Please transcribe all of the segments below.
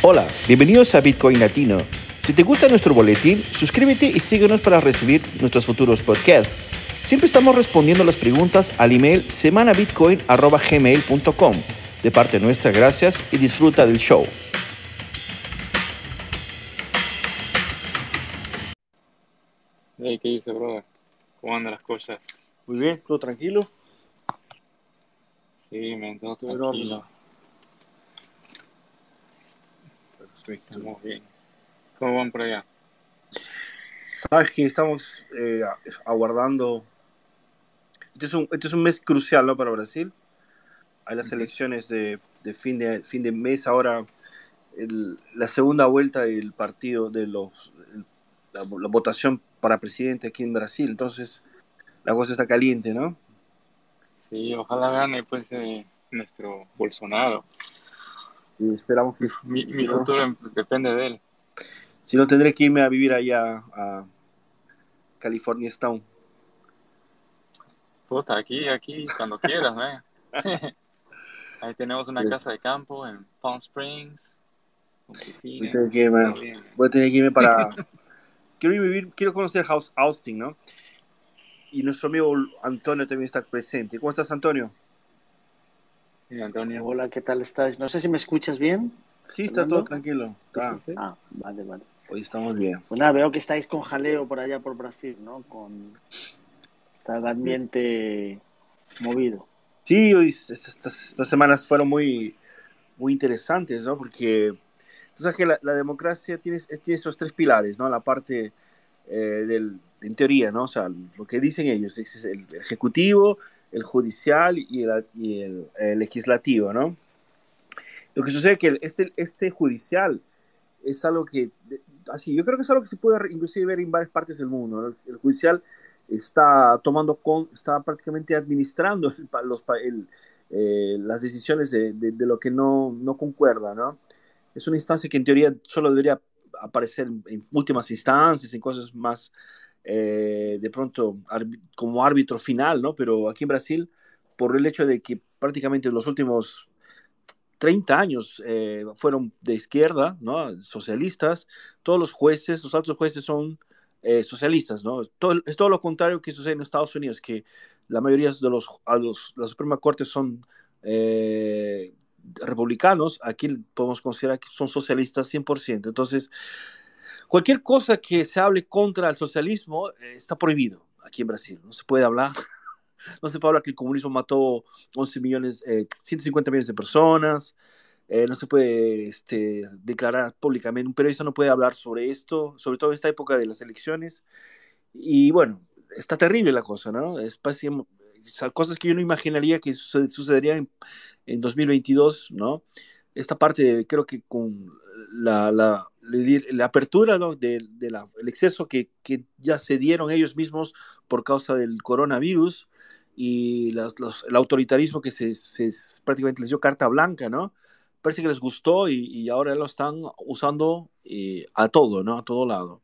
Hola, bienvenidos a Bitcoin Latino. Si te gusta nuestro boletín, suscríbete y síguenos para recibir nuestros futuros podcasts. Siempre estamos respondiendo las preguntas al email semanabitcoin.gmail.com. De parte nuestra, gracias y disfruta del show. Hey, ¿qué dice, brother? ¿Cómo andan las cosas? Muy bien, todo tranquilo. Sí, me todo en tranquilo. Perfecto. Estamos bien. ¿Cómo van por allá? Sabes que estamos eh, aguardando. Este es, un, este es un mes crucial ¿no? para Brasil. Hay las elecciones de, de fin de fin de mes ahora. el- la segunda vuelta del partido de los el- la, la votación para presidente aquí en Brasil. Entonces la cosa está caliente, ¿no? Sí, ojalá gane pues eh, nuestro Bolsonaro. Y esperamos que Mi, si mi no, futuro em- depende de él. si no tendré que irme a vivir allá a California Town. Puta, aquí, aquí, cuando quieras, ¿eh? Ahí tenemos una Sí. casa de campo en Palm Springs, Voy a tener que irme, voy a tener que irme para quiero vivir, quiero conocer House Austin, ¿no? Y nuestro amigo Antonio también está presente. ¿Cómo estás, Antonio? Sí, Antonio. Hola, ¿qué tal estás? No sé si me escuchas bien. Sí, está todo Fernando. tranquilo. Está- Sí, sí, sí. Ah, vale, vale. hoy estamos bien. Pues nada, veo que estáis con jaleo por allá por Brasil, ¿no? Con está el ambiente movido. Sí, hoy estas, estas- estas semanas fueron muy, muy interesantes, ¿no? Porque tú sabes que la, la democracia tiene, tiene esos tres pilares, ¿no? La parte eh, del, en teoría, ¿no? O sea, lo que dicen ellos, es el ejecutivo, el judicial y el, y el, el legislativo, ¿no? Lo que sucede es que este, este judicial es algo que, así, yo creo que es algo que se puede inclusive ver en varias partes del mundo, ¿no? El, judicial está tomando con, está prácticamente administrando los, el, eh, las decisiones de, de- de lo que no, no concuerda, ¿no? Es una instancia que en teoría solo debería aparecer en últimas instancias, en cosas más, eh, de pronto, como árbitro final, ¿no? Pero aquí en Brasil, por el hecho de que prácticamente los últimos 30 años eh, fueron de izquierda, ¿no? Socialistas, todos los jueces, los altos jueces son eh, socialistas, ¿no? Todo, es todo lo contrario que sucede en Estados Unidos, que la mayoría de los, a los la Suprema Corte son republicanos, aquí podemos considerar que son socialistas 100%. Entonces, cualquier cosa que se hable contra el socialismo eh, está prohibido aquí en Brasil, no se puede hablar. No se puede hablar que el comunismo mató 11 millones, eh, 150 millones de personas. Eh, no se puede este, declarar públicamente, un periodista no puede hablar sobre esto, sobre todo en esta época de las elecciones. Y bueno, está terrible la cosa, ¿no? Es cosas que yo no imaginaría que suced- sucederían en, en 2022, ¿no? Esta parte, creo que con la, la, la, apertura ¿no? del de exceso que, que ya se dieron ellos mismos por causa del coronavirus y los, el autoritarismo que se, se, prácticamente les dio carta blanca, ¿no? Parece que les gustó y, y ahora lo están usando eh, a todo, ¿no? A todo lado.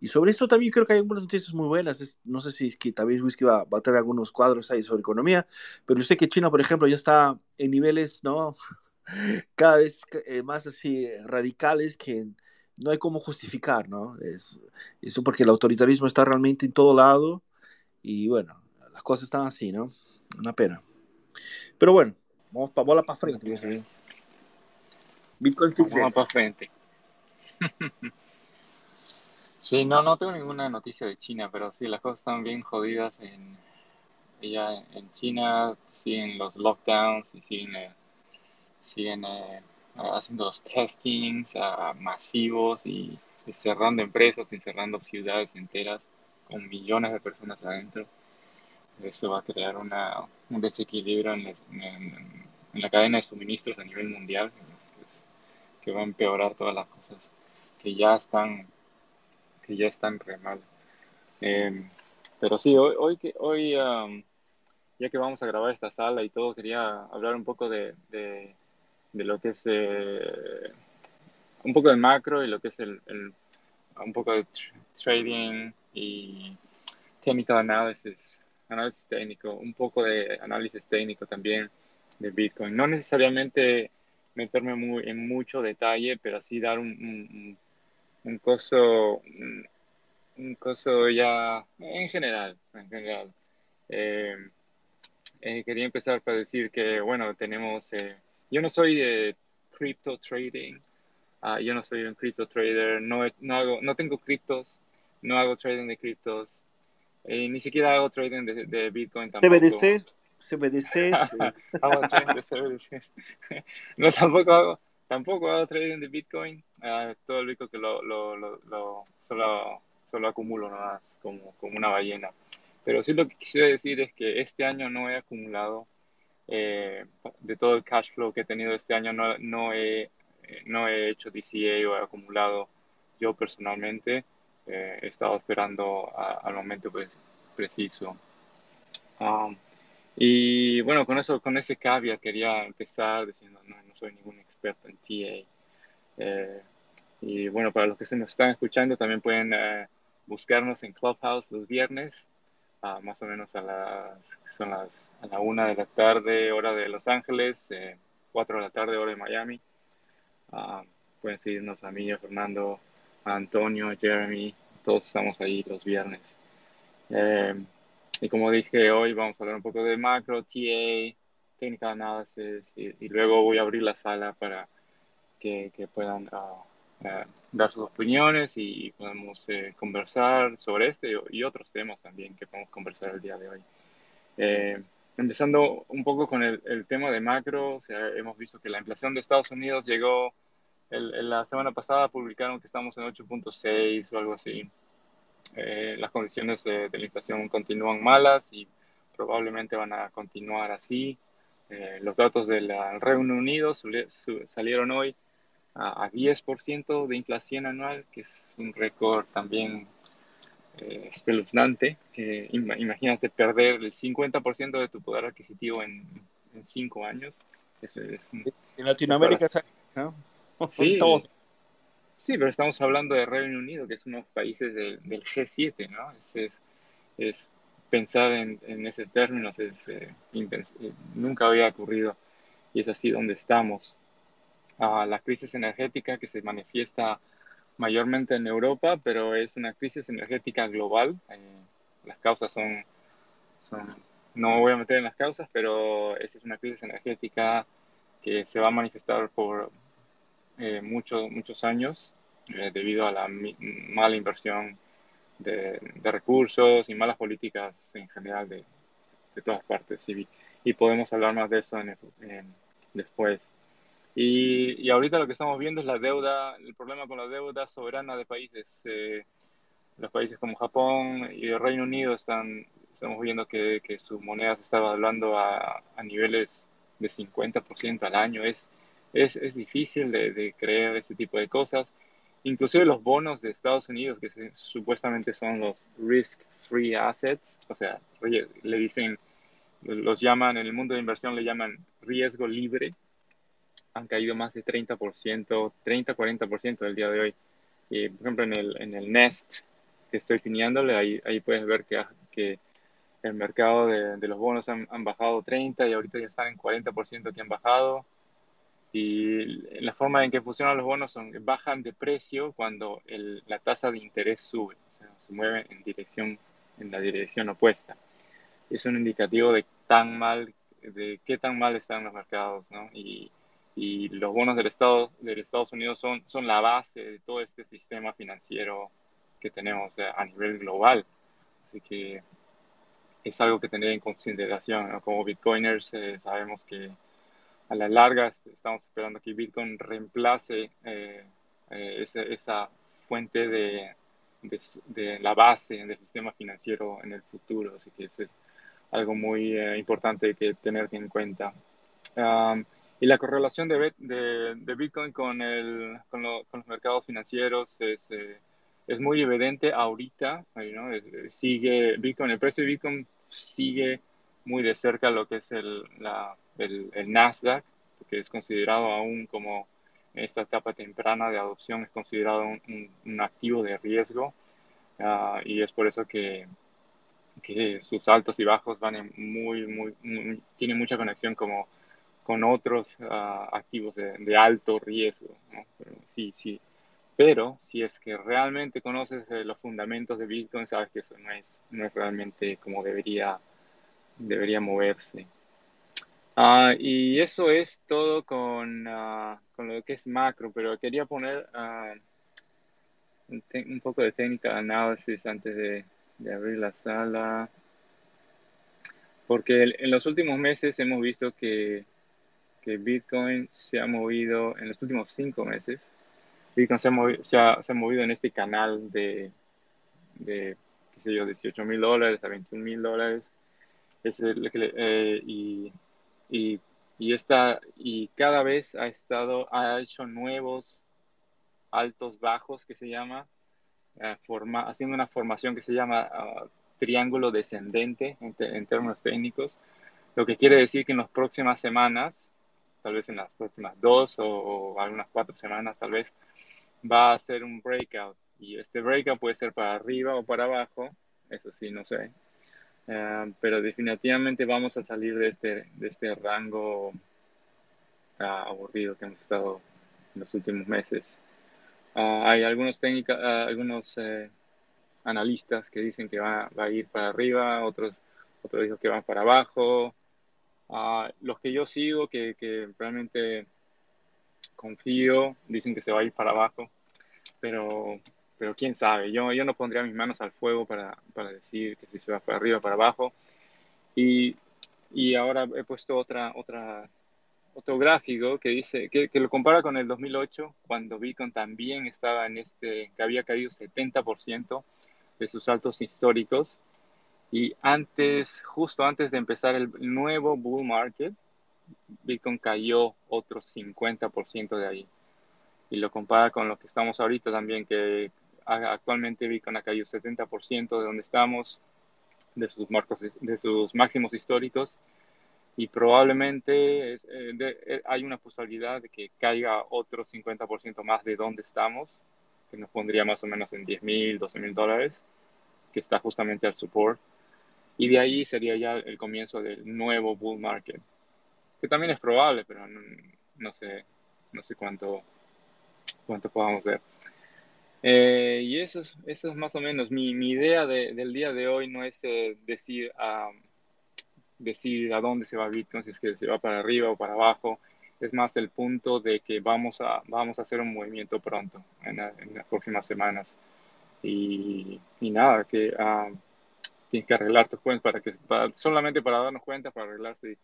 Y sobre esto también creo que hay algunas noticias muy buenas. Es, no sé si es que también Whisky va, va, a tener algunos cuadros ahí sobre economía, pero sé que China, por ejemplo, ya está en niveles, ¿no? Cada vez eh, más así radicales que no hay cómo justificar, ¿no? Es, eso porque el autoritarismo está realmente en todo lado y bueno, las cosas están así, ¿no? Una pena. Pero bueno, vamos para bola para frente. ¿sí? Bitcoin Fixes. Vamos para frente. sí, no, no tengo ninguna noticia de China, pero sí, las cosas están bien jodidas en, ya en China, siguen los lockdowns y siguen, eh, siguen eh, haciendo los testings uh, masivos y cerrando empresas y cerrando ciudades enteras con millones de personas adentro. Eso va a crear una, un desequilibrio en, la cadena de suministros a nivel mundial que, va a empeorar todas las cosas que ya están que ya están re mal. Eh, pero sí, hoy, hoy, que, hoy um, ya que vamos a grabar esta sala y todo, quería hablar un poco de, de lo que es eh, un poco de macro y lo que es el, el un poco de tr trading y technical analysis, análisis técnico, un poco de análisis técnico también de Bitcoin. No necesariamente meterme muy, en mucho detalle, pero así dar un, un, un coso, un, coso ya en general, en general. Eh, eh, quería empezar para decir que, bueno, tenemos, eh, yo no soy de crypto trading, uh, yo no soy un crypto trader, no, no, hago, no tengo criptos, no hago trading de criptos, ni siquiera hago trading de, de Bitcoin tampoco. CBDCs, CBDCs. hago trading de CBDCs. no, tampoco hago, tampoco hago trading de Bitcoin, uh, todo el Bitcoin que lo, lo, lo, lo solo, solo acumulo nada más, como, como una ballena. Pero sí lo que quisiera decir es que este año no he acumulado, eh, de todo el cash flow que he tenido este año, no, no, he, no he hecho DCA o he acumulado yo personalmente. Eh, he estado esperando al momento preciso. Um, y bueno, con eso, con ese caveat quería empezar diciendo, no, no soy ningún experto en TA. Eh, y bueno, para los que se nos están escuchando, también pueden buscarnos en Clubhouse los viernes más o menos a las, son las, a la una de la tarde, hora de Los Ángeles, eh, cuatro de la tarde, hora de Miami. Ah, pueden seguirnos a mí, a Fernando, a Antonio, a Jeremy, todos estamos ahí los viernes. Eh, y como dije, hoy vamos a hablar un poco de macro, TA, técnica análisis, y, y, luego voy a abrir la sala para que, que puedan uh, uh, dar sus opiniones y podemos eh, conversar sobre este y otros temas también que podemos conversar el día de hoy. Eh, empezando un poco con el, el, tema de macro, o sea, hemos visto que la inflación de Estados Unidos llegó, el, la semana pasada publicaron que estamos en 8.6 o algo así. Eh, las condiciones de, de, la inflación continúan malas y probablemente van a continuar así. Eh, los datos del Reino Unido salieron hoy a, 10% de inflación anual, que es un récord también eh, espeluznante. imagínate perder el 50% de tu poder adquisitivo en, en cinco años. Es, es en Latinoamérica ¿no? Sí, sí, pero estamos hablando de Reino Unido, que es uno de los países del G7, ¿no? Es, es, pensar en, en, ese término es, eh, eh, nunca había ocurrido y es así donde estamos a la crisis energética que se manifiesta mayormente en Europa, pero es una crisis energética global. Eh, las causas son, no voy a meter en las causas, pero es una crisis energética que se va a manifestar por eh, muchos, muchos años eh, debido a la mala inversión de, recursos y malas políticas en general de, de todas partes. Y, podemos hablar más de eso en, después. Y, y, ahorita lo que estamos viendo es la deuda, el problema con la deuda soberana de países. Eh, los países como Japón y el Reino Unido están, estamos viendo que, que su moneda se está evaluando a, a niveles de 50% al año. Es, es, es difícil de, de, creer ese tipo de cosas. Inclusive los bonos de Estados Unidos, que se, supuestamente son los risk-free assets, o sea, le dicen, los llaman, en el mundo de inversión le llaman riesgo libre, han caído más de 30%, 30-40% del día de hoy. Y, por ejemplo, en el, en el Nest que estoy pineándole, ahí, ahí puedes ver que, que el mercado de, de los bonos han, han, bajado 30 y ahorita ya están en 40% que han bajado. Y la forma en que funcionan los bonos son bajan de precio cuando el, la tasa de interés sube, o sea, se mueve en, dirección, en la dirección opuesta. Es un indicativo de tan mal, de qué tan mal están los mercados, ¿no? Y, y los bonos del Estado del Estados Unidos son, son la base de todo este sistema financiero que tenemos a nivel global. Así que es algo que tener en consideración. Como bitcoiners eh, sabemos que a la larga estamos esperando que Bitcoin reemplace eh, eh, esa, esa, fuente de, de, de, la base del sistema financiero en el futuro. Así que eso es algo muy eh, importante que tener en cuenta. Um, y la correlación de, Bitcoin con, el, con, lo, con, los mercados financieros es, eh, es muy evidente ahorita. ¿no? Sigue Bitcoin, el precio de Bitcoin sigue muy de cerca lo que es el, el, Nasdaq, que es considerado aún como en esta etapa temprana de adopción, es considerado un, un, activo de riesgo. Uh, y es por eso que, que sus altos y bajos van en muy, muy, muy, tienen mucha conexión como con otros ah, activos de, alto riesgo. sí, sí. Pero si es que realmente conoces eh, los fundamentos de Bitcoin, sabes que eso no es, no es realmente como debería, debería moverse. Ah, y eso es todo con, ah, con, lo que es macro, pero quería poner un, un, poco de técnica análisis antes de, de abrir la sala porque en los últimos meses hemos visto que, que, Bitcoin se ha movido, en los últimos cinco meses, Bitcoin se ha movido, se ha, se ha movido en este canal de, de qué sé yo, 18 mil dólares a 21 mil dólares. Eh, y, y, y, esta, y cada vez ha estado, ha hecho nuevos altos bajos que se llama, eh, forma, haciendo una formación que se llama uh, triángulo descendente en, términos técnicos, lo que quiere decir que en las próximas semanas, tal vez en las próximas dos o, algunas cuatro semanas tal vez, va a ser un breakout. Y este breakout puede ser para arriba o para abajo, eso sí, no sé. Eh, pero definitivamente vamos a salir de este, de este rango ah, aburrido que hemos estado en los últimos meses. Ah, hay algunos técnicas, ah, algunos eh, analistas que dicen que va, a ir para arriba, otros, otros dicen que van para abajo. Ah, los que yo sigo, que, realmente confío, dicen que se va a ir para abajo, pero, pero quién sabe, yo, yo no pondría mis manos al fuego para, decir que si se va para arriba para abajo. Y, ahora he puesto otra, otra, otro gráfico que dice, que, que, lo compara con el 2008, cuando Bitcoin también estaba en este, que había caído 70%, de sus altos históricos. Y antes, justo antes de empezar el nuevo bull market, Bitcoin cayó otro 50% de ahí. Y lo compara con lo que estamos ahorita también, que actualmente Bitcoin ha caído 70% de donde estamos, de sus, marcos, de sus máximos históricos. Y probablemente eh, eh, hay una posibilidad de que caiga otro 50% más de donde estamos que nos pondría más o menos en 10 mil, 12 mil dólares, que está justamente al support. Y de ahí sería ya el comienzo del nuevo bull market, que también es probable, pero no, sé, no sé cuánto, cuánto podamos ver. Eh, y eso es, eso es más o menos mi, mi idea del día de hoy, no es eh, decir, decir a dónde se va Bitcoin, si es que se va para arriba o para abajo, es más el punto de que vamos a, vamos a hacer un movimiento pronto, en, las próximas semanas. Y, y nada, que uh, tienes que arreglar tus cuentas para que, solamente para darnos cuenta, para arreglar si,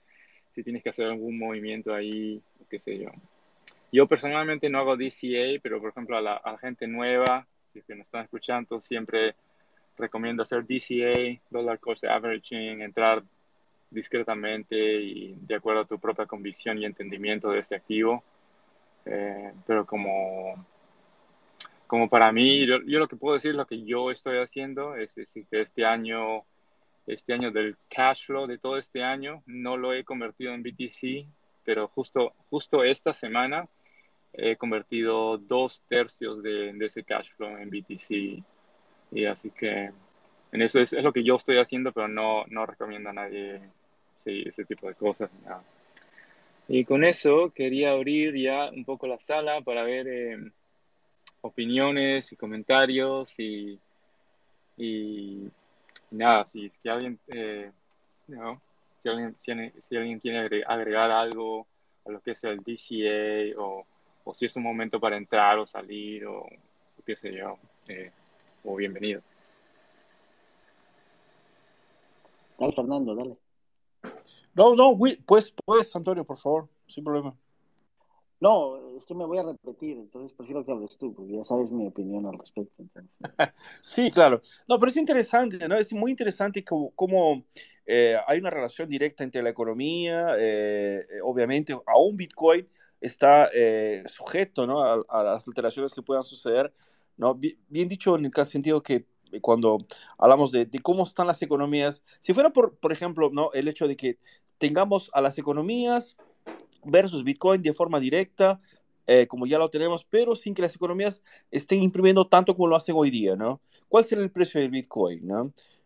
si tienes que hacer algún movimiento ahí, qué sé yo. Yo personalmente no hago DCA, pero por ejemplo a la, a la gente nueva, si es que nos están escuchando, siempre recomiendo hacer DCA, Dollar Cost Averaging, entrar discretamente y de acuerdo a tu propia convicción y entendimiento de este activo. Eh, pero como, como para mí, yo, lo que puedo decir, lo que yo estoy haciendo, es decir, que este año, este año del cash flow de todo este año, no lo he convertido en BTC, pero justo, justo esta semana he convertido dos tercios de, de ese cash flow en BTC. Y así que en eso es, es, lo que yo estoy haciendo, pero no, no recomiendo a nadie ese tipo de cosas. Y con eso quería abrir ya un poco la sala para ver eh, opiniones y comentarios y, y, nada, si es que alguien, eh, si alguien, tiene, si alguien quiere agregar algo a lo que es el DCA o, o si es un momento para entrar o salir o, qué sé yo, eh, o bienvenido. Dale, Fernando, dale. No, no, pues, pues, Antonio, por favor, sin problema. No, es que me voy a repetir, entonces prefiero que hables tú, porque ya sabes mi opinión al respecto. sí, claro. No, pero es interesante, ¿no? Es muy interesante cómo, eh, hay una relación directa entre la economía, eh, obviamente, aún Bitcoin está eh, sujeto, ¿no? A, las alteraciones que puedan suceder, ¿no? Bien, dicho en el sentido que cuando hablamos de, cómo están las economías, si fuera por, por ejemplo, ¿no? el hecho de que tengamos a las economías versus Bitcoin de forma directa, eh, como ya lo tenemos, pero sin que las economías estén imprimiendo tanto como lo hacen hoy día, ¿no? ¿Cuál será el precio del Bitcoin.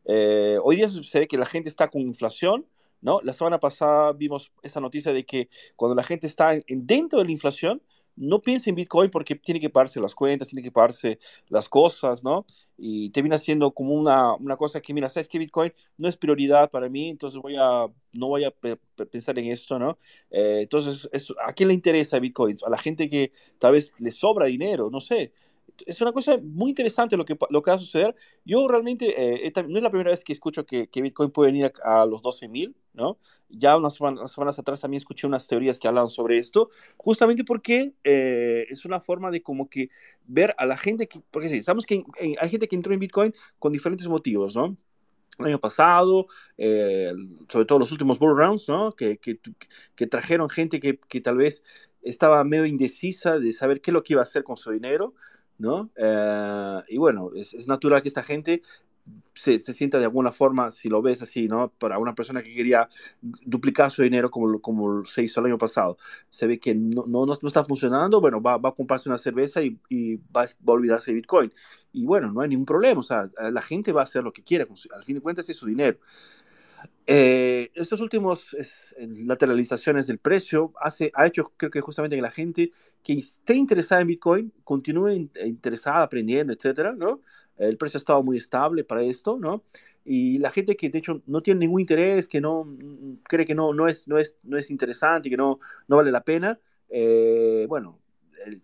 Eh, hoy día se ve que la gente está con inflación, ¿no? La semana pasada vimos esa noticia de que cuando la gente está dentro de la inflación, no piensa en Bitcoin porque tiene que pagarse las cuentas, tiene que pagarse las cosas, ¿no? Y termina siendo como una, una cosa que, mira, sabes que Bitcoin no es prioridad para mí, entonces voy a, no voy a pensar en esto, ¿no? Eh, entonces, ¿a quién le interesa Bitcoin? A la gente que tal vez le sobra dinero, no sé es una cosa muy interesante lo que, lo que va a suceder. Yo realmente, eh, no es la primera vez que escucho que, que Bitcoin puede venir a, los 12.000, ¿no? Ya unas semanas, atrás también escuché unas teorías que hablan sobre esto, justamente porque eh, es una forma de como que ver a la gente, que, porque sí, sabemos que hay gente que entró en Bitcoin con diferentes motivos, ¿no? el año pasado, eh, sobre todo los últimos bull rounds, ¿no? Que, que, que trajeron gente que, que, tal vez estaba medio indecisa de saber qué es lo que iba a hacer con su dinero. ¿No? Eh, y bueno, es, natural que esta gente se, se, sienta de alguna forma, si lo ves así, ¿no? Para una persona que quería duplicar su dinero como, como se hizo el año pasado, se ve que no, no, no está funcionando, bueno, va, va, a comprarse una cerveza y, y va, a olvidarse de Bitcoin. Y bueno, no hay ningún problema, o sea, la gente va a hacer lo que quiera, al fin de cuentas es su dinero. Eh, estos últimos lateralizaciones del precio hace, ha hecho, creo que justamente que la gente que esté interesada en Bitcoin continúe interesada, aprendiendo, etcétera, ¿no? El precio ha estado muy estable para esto, ¿no? Y la gente que de hecho no tiene ningún interés, que no cree que no, no, es, no, es, no es interesante, que no, no vale la pena, eh, bueno,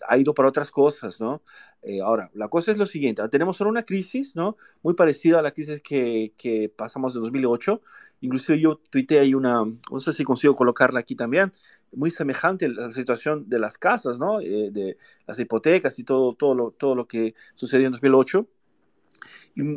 ha ido para otras cosas, ¿no? Eh, ahora, la cosa es lo siguiente, tenemos ahora una crisis, ¿no? Muy parecida a la crisis que, que pasamos en 2008, inclusive yo tuiteé ahí una, no sé si consigo colocarla aquí también, muy semejante a la situación de las casas, ¿no? Eh, de las hipotecas y todo, todo, lo, todo lo que sucedió en 2008.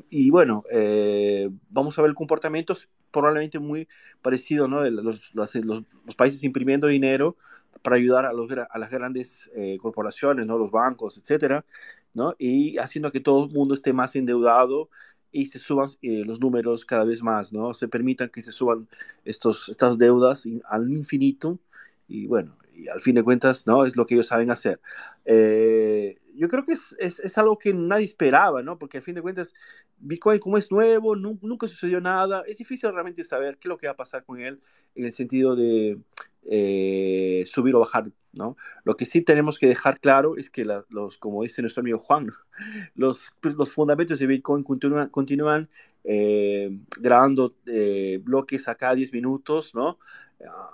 Y, bueno, eh, vamos a ver el comportamiento probablemente muy parecido, ¿no? Los, los, los, países imprimiendo dinero para ayudar a, los, a las grandes eh, corporaciones, ¿no? Los bancos, etcétera, ¿no? Y haciendo que todo el mundo esté más endeudado y se suban eh, los números cada vez más, ¿no? Se permitan que se suban estos, estas deudas al infinito y bueno, y al fin de cuentas, ¿no? Es lo que ellos saben hacer. Eh, yo creo que es, es, algo que nadie esperaba, ¿no? Porque al fin de cuentas, Bitcoin como es nuevo, nunca sucedió nada, es difícil realmente saber qué es lo que va a pasar con él en el sentido de eh, subir o bajar, ¿no? Lo que sí tenemos que dejar claro es que los, como dice nuestro amigo Juan, los, pues, los fundamentos de Bitcoin continúan, continúan eh, grabando bloques cada 10 minutos, ¿no?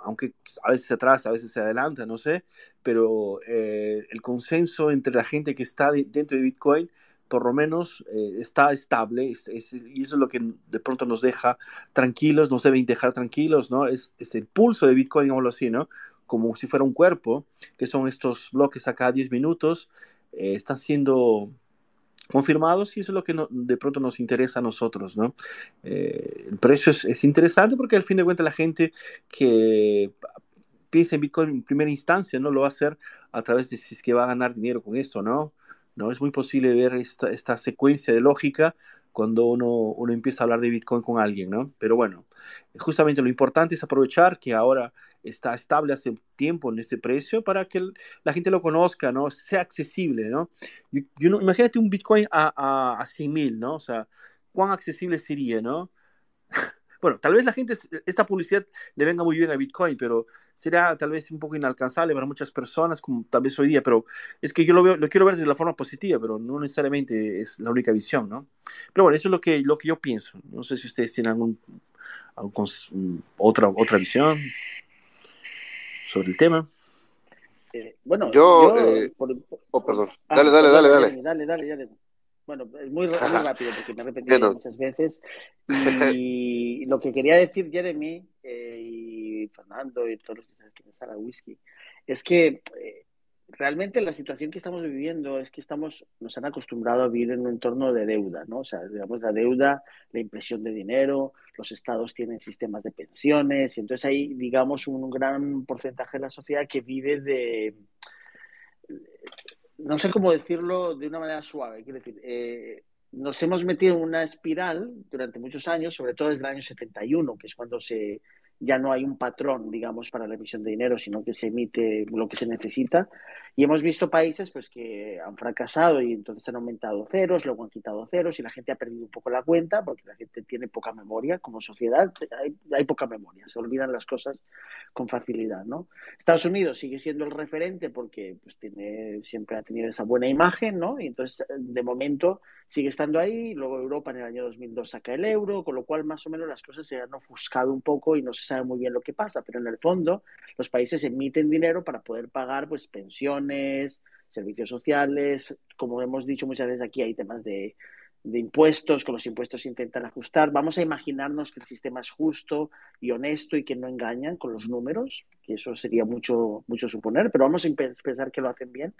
Aunque a veces se atrasa, a veces se adelanta, no sé, pero eh, el consenso entre la gente que está dentro de Bitcoin por lo menos eh, está estable y eso es lo que de pronto nos deja tranquilos, nos deben dejar tranquilos, ¿no? Es, es el pulso de Bitcoin, digámoslo así, ¿no? Como si fuera un cuerpo, que son estos bloques a cada 10 minutos, eh, están siendo confirmados y eso es lo que de pronto nos interesa a nosotros, ¿no? Eh, el precio es, interesante porque al fin de cuentas la gente que piensa en Bitcoin en primera instancia no lo va a hacer a través de si es que va a ganar dinero con esto, ¿no? No es muy posible ver esta, esta secuencia de lógica cuando uno, uno empieza a hablar de Bitcoin con alguien, ¿no? Pero bueno, justamente lo importante es aprovechar que ahora está estable hace tiempo en ese precio para que la gente lo conozca, ¿no? Sea accesible, ¿no? imagínate un Bitcoin a, a, a 100 mil, ¿no? O sea, ¿cuán accesible sería, ¿no? bueno, tal vez la gente, esta publicidad le venga muy bien a Bitcoin, pero será tal vez un poco inalcanzable para muchas personas, como tal vez hoy día, pero es que yo lo, veo, lo quiero ver de la forma positiva, pero no necesariamente es la única visión, ¿no? Pero bueno, eso es lo que, lo que yo pienso. No sé si ustedes tienen algún, algún otra, otra visión sobre el tema. Eh, bueno, yo, eh, oh, perdón. Ah, dale, dale, dale, dale, dale, dale, dale. Bueno, es muy, muy rápido porque me he repetido muchas veces. Y lo que quería decir Jeremy eh, y Fernando y todos los que están aquí en Sala Whisky es que eh, realmente la situación que estamos viviendo es que estamos, nos han acostumbrado a vivir en un entorno de deuda, ¿no? O sea, digamos, la deuda, la impresión de dinero, los estados tienen sistemas de pensiones, y entonces hay, digamos, un gran porcentaje de la sociedad que vive de no sé cómo decirlo de una manera suave, quiero decir, eh, nos hemos metido en una espiral durante muchos años, sobre todo desde el año 71, que es cuando se, ya no hay un patrón, digamos, para la emisión de dinero, sino que se emite lo que se necesita. Y hemos visto países pues, que han fracasado y entonces han aumentado ceros, luego han quitado ceros y la gente ha perdido un poco la cuenta porque la gente tiene poca memoria como sociedad, hay, poca memoria, se olvidan las cosas con facilidad. ¿no? Estados Unidos sigue siendo el referente porque pues, tiene, siempre ha tenido esa buena imagen ¿no? y entonces de momento sigue estando ahí, luego Europa en el año 2002 saca el euro, con lo cual más o menos las cosas se han ofuscado un poco y no se sabe muy bien lo que pasa, pero en el fondo los países emiten dinero para poder pagar pues pensiones, servicios sociales, como hemos dicho muchas veces aquí hay temas de, impuestos, con los impuestos intentan ajustar. Vamos a imaginarnos que el sistema es justo y honesto y que no engañan con los números, que eso sería mucho, mucho suponer, pero vamos a pensar que lo hacen bien.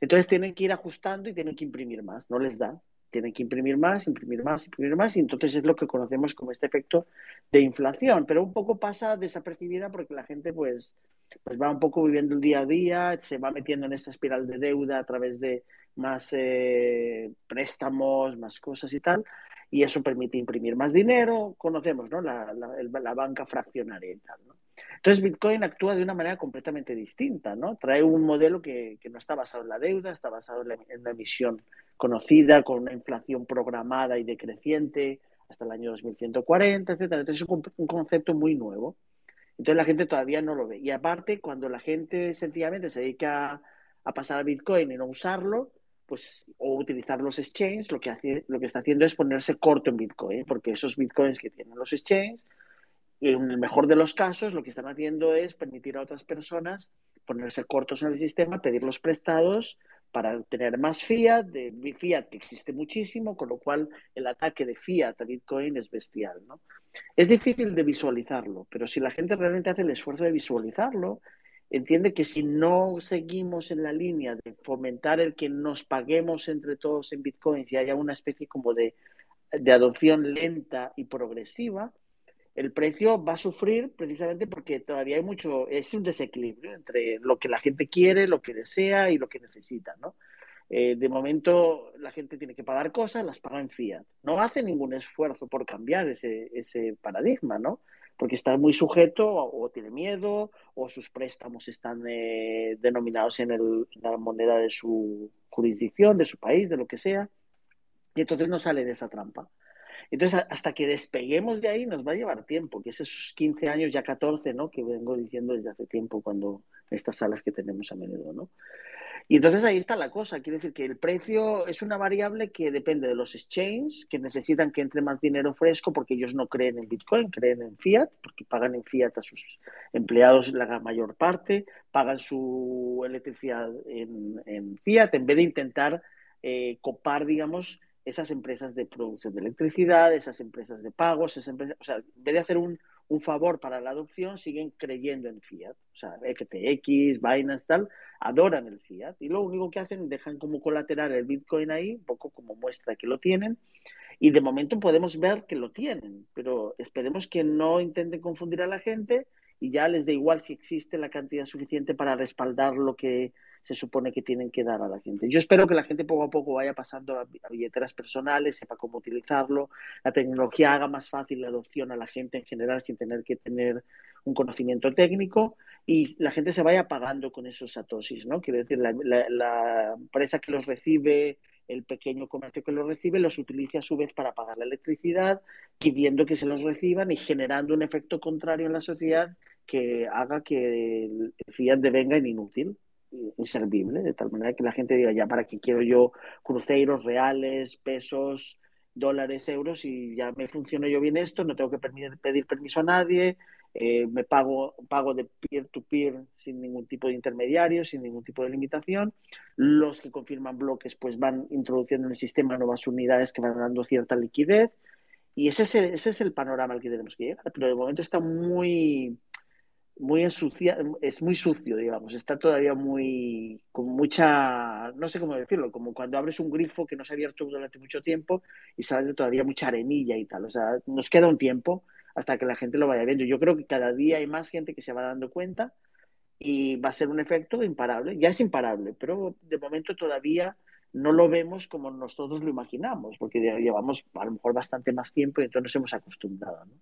Entonces tienen que ir ajustando y tienen que imprimir más, no les da tienen que imprimir más, imprimir más, imprimir más, y entonces es lo que conocemos como este efecto de inflación, pero un poco pasa desapercibida porque la gente pues, pues va un poco viviendo el día a día, se va metiendo en esa espiral de deuda a través de más eh, préstamos, más cosas y tal, y eso permite imprimir más dinero, conocemos ¿no? la, la, banca fraccionaria y tal. Entonces Bitcoin actúa de una manera completamente distinta, ¿no? Trae un modelo que, que no está basado en la deuda, está basado en la, emisión conocida, con una inflación programada y decreciente hasta el año 2140, etcétera. Es un, concepto muy nuevo. Entonces la gente todavía no lo ve. Y aparte, cuando la gente sencillamente se dedica a, pasar a Bitcoin y no usarlo, pues, o utilizar los exchanges, lo que, hace, lo que está haciendo es ponerse corto en Bitcoin, porque esos Bitcoins que tienen los exchanges, en el mejor de los casos, lo que están haciendo es permitir a otras personas ponerse cortos en el sistema, pedir los prestados para tener más fiat, de fiat que existe muchísimo, con lo cual el ataque de fiat a Bitcoin es bestial. ¿no? Es difícil de visualizarlo, pero si la gente realmente hace el esfuerzo de visualizarlo, entiende que si no seguimos en la línea de fomentar el que nos paguemos entre todos en Bitcoins y haya una especie como de, de adopción lenta y progresiva, el precio va a sufrir precisamente porque todavía hay mucho, es un desequilibrio entre lo que la gente quiere, lo que desea y lo que necesita, ¿no? Eh, de momento la gente tiene que pagar cosas, las paga en fiat. No hace ningún esfuerzo por cambiar ese, ese paradigma, ¿no? Porque está muy sujeto o, tiene miedo o sus préstamos están eh, denominados en, en la moneda de su jurisdicción, de su país, de lo que sea. Y entonces no sale de esa trampa. Entonces, hasta que despeguemos de ahí nos va a llevar tiempo, que es esos 15 años, ya 14, ¿no? Que vengo diciendo desde hace tiempo cuando estas salas que tenemos a menudo, ¿no? Y entonces ahí está la cosa. Quiere decir que el precio es una variable que depende de los exchanges, que necesitan que entre más dinero fresco porque ellos no creen en Bitcoin, creen en fiat, porque pagan en fiat a sus empleados la mayor parte, pagan su electricidad en, fiat, en vez de intentar eh, copar, digamos, esas empresas de producción de electricidad, esas empresas de pagos, esas empresas, o sea, en vez de hacer un, un, favor para la adopción, siguen creyendo en fiat. O sea, FTX, Binance, tal, adoran el fiat. Y lo único que hacen, dejan como colateral el Bitcoin ahí, un poco como muestra que lo tienen. Y de momento podemos ver que lo tienen, pero esperemos que no intenten confundir a la gente y ya les da igual si existe la cantidad suficiente para respaldar lo que se supone que tienen que dar a la gente. Yo espero que la gente poco a poco vaya pasando a, billeteras personales, sepa cómo utilizarlo, la tecnología haga más fácil la adopción a la gente en general sin tener que tener un conocimiento técnico y la gente se vaya pagando con esos satosis, ¿no? Quiere decir, la, empresa que los recibe, el pequeño comercio que los recibe, los utilice a su vez para pagar la electricidad, pidiendo que se los reciban y generando un efecto contrario en la sociedad que haga que el fiat devenga inútil inservible, de tal manera que la gente diga, ya, ¿para qué quiero yo cruceros, reales, pesos, dólares, euros? Y ya me funciona yo bien esto, no tengo que pedir permiso a nadie, eh, me pago, pago de peer-to-peer sin ningún tipo de intermediario, sin ningún tipo de limitación. Los que confirman bloques pues van introduciendo en el sistema nuevas unidades que van dando cierta liquidez. Y ese es ese es el panorama al que tenemos que llegar. Pero de momento está muy, muy ensucia, es muy sucio, digamos, está todavía muy, con mucha, no sé cómo decirlo, como cuando abres un grifo que no se ha abierto durante mucho tiempo y sale todavía mucha arenilla y tal, o sea, nos queda un tiempo hasta que la gente lo vaya viendo. Yo creo que cada día hay más gente que se va dando cuenta y va a ser un efecto imparable, ya es imparable, pero de momento todavía no lo vemos como nosotros lo imaginamos, porque llevamos a lo mejor bastante más tiempo y entonces nos hemos acostumbrado, ¿no?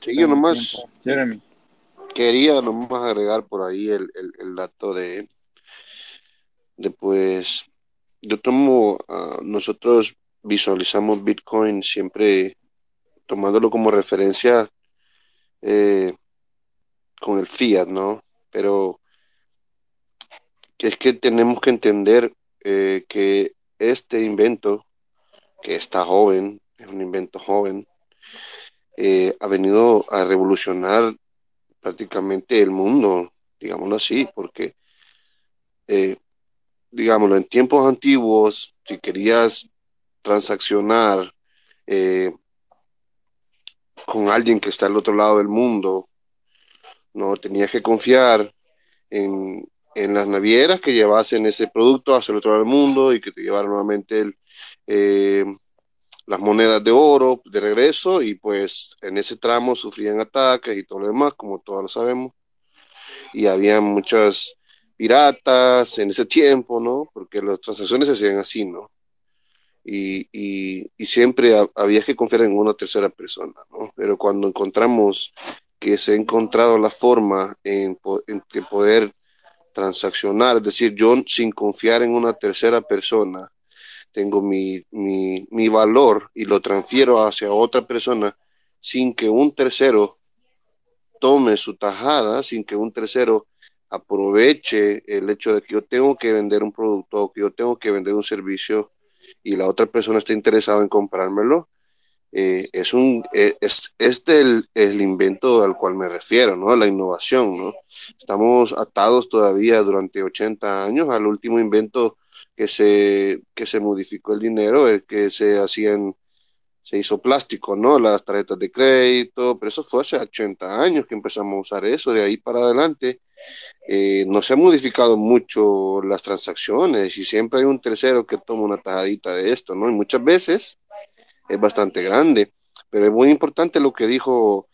Sí, yo nomás. Jeremy. quería nomás agregar por ahí el, dato de, de pues, yo tomo, uh, nosotros visualizamos Bitcoin siempre tomándolo como referencia eh, con el fiat, ¿no? Pero es que tenemos que entender eh, que este invento, que está joven, es un invento joven, eh, ha venido a revolucionar prácticamente el mundo, digámoslo así, porque, digámoslo, en tiempos antiguos, si querías transaccionar con alguien que está al otro lado del mundo, no tenías que confiar en, las navieras que llevasen ese producto hacia el otro lado del mundo y que te llevaran nuevamente eh, las monedas de oro de regreso y pues en ese tramo sufrían ataques y todo lo demás, como todos lo sabemos. Y había muchas piratas en ese tiempo, ¿no? Porque las transacciones se hacían así, ¿no? y, siempre había que confiar en una tercera persona, ¿no? Pero cuando encontramos que se ha encontrado la forma en, poder transaccionar, es decir, yo sin confiar en una tercera persona, tengo mi, mi, valor y lo transfiero hacia otra persona sin que un tercero tome su tajada, sin que un tercero aproveche el hecho de que yo tengo que vender un producto o que yo tengo que vender un servicio y la otra persona está interesada en comprármelo, eh, es, un, eh, es, este el, el, invento al cual me refiero, ¿no? La innovación, ¿no? Estamos atados todavía durante 80 años al último invento que se, que se modificó el dinero, el que se hacían, se hizo plástico, ¿no? Las tarjetas de crédito, pero eso fue hace 80 años que empezamos a usar eso, de ahí para adelante eh, no se han modificado mucho las transacciones y siempre hay un tercero que toma una tajadita de esto, ¿no? Y muchas veces es bastante grande, pero es muy importante lo que dijo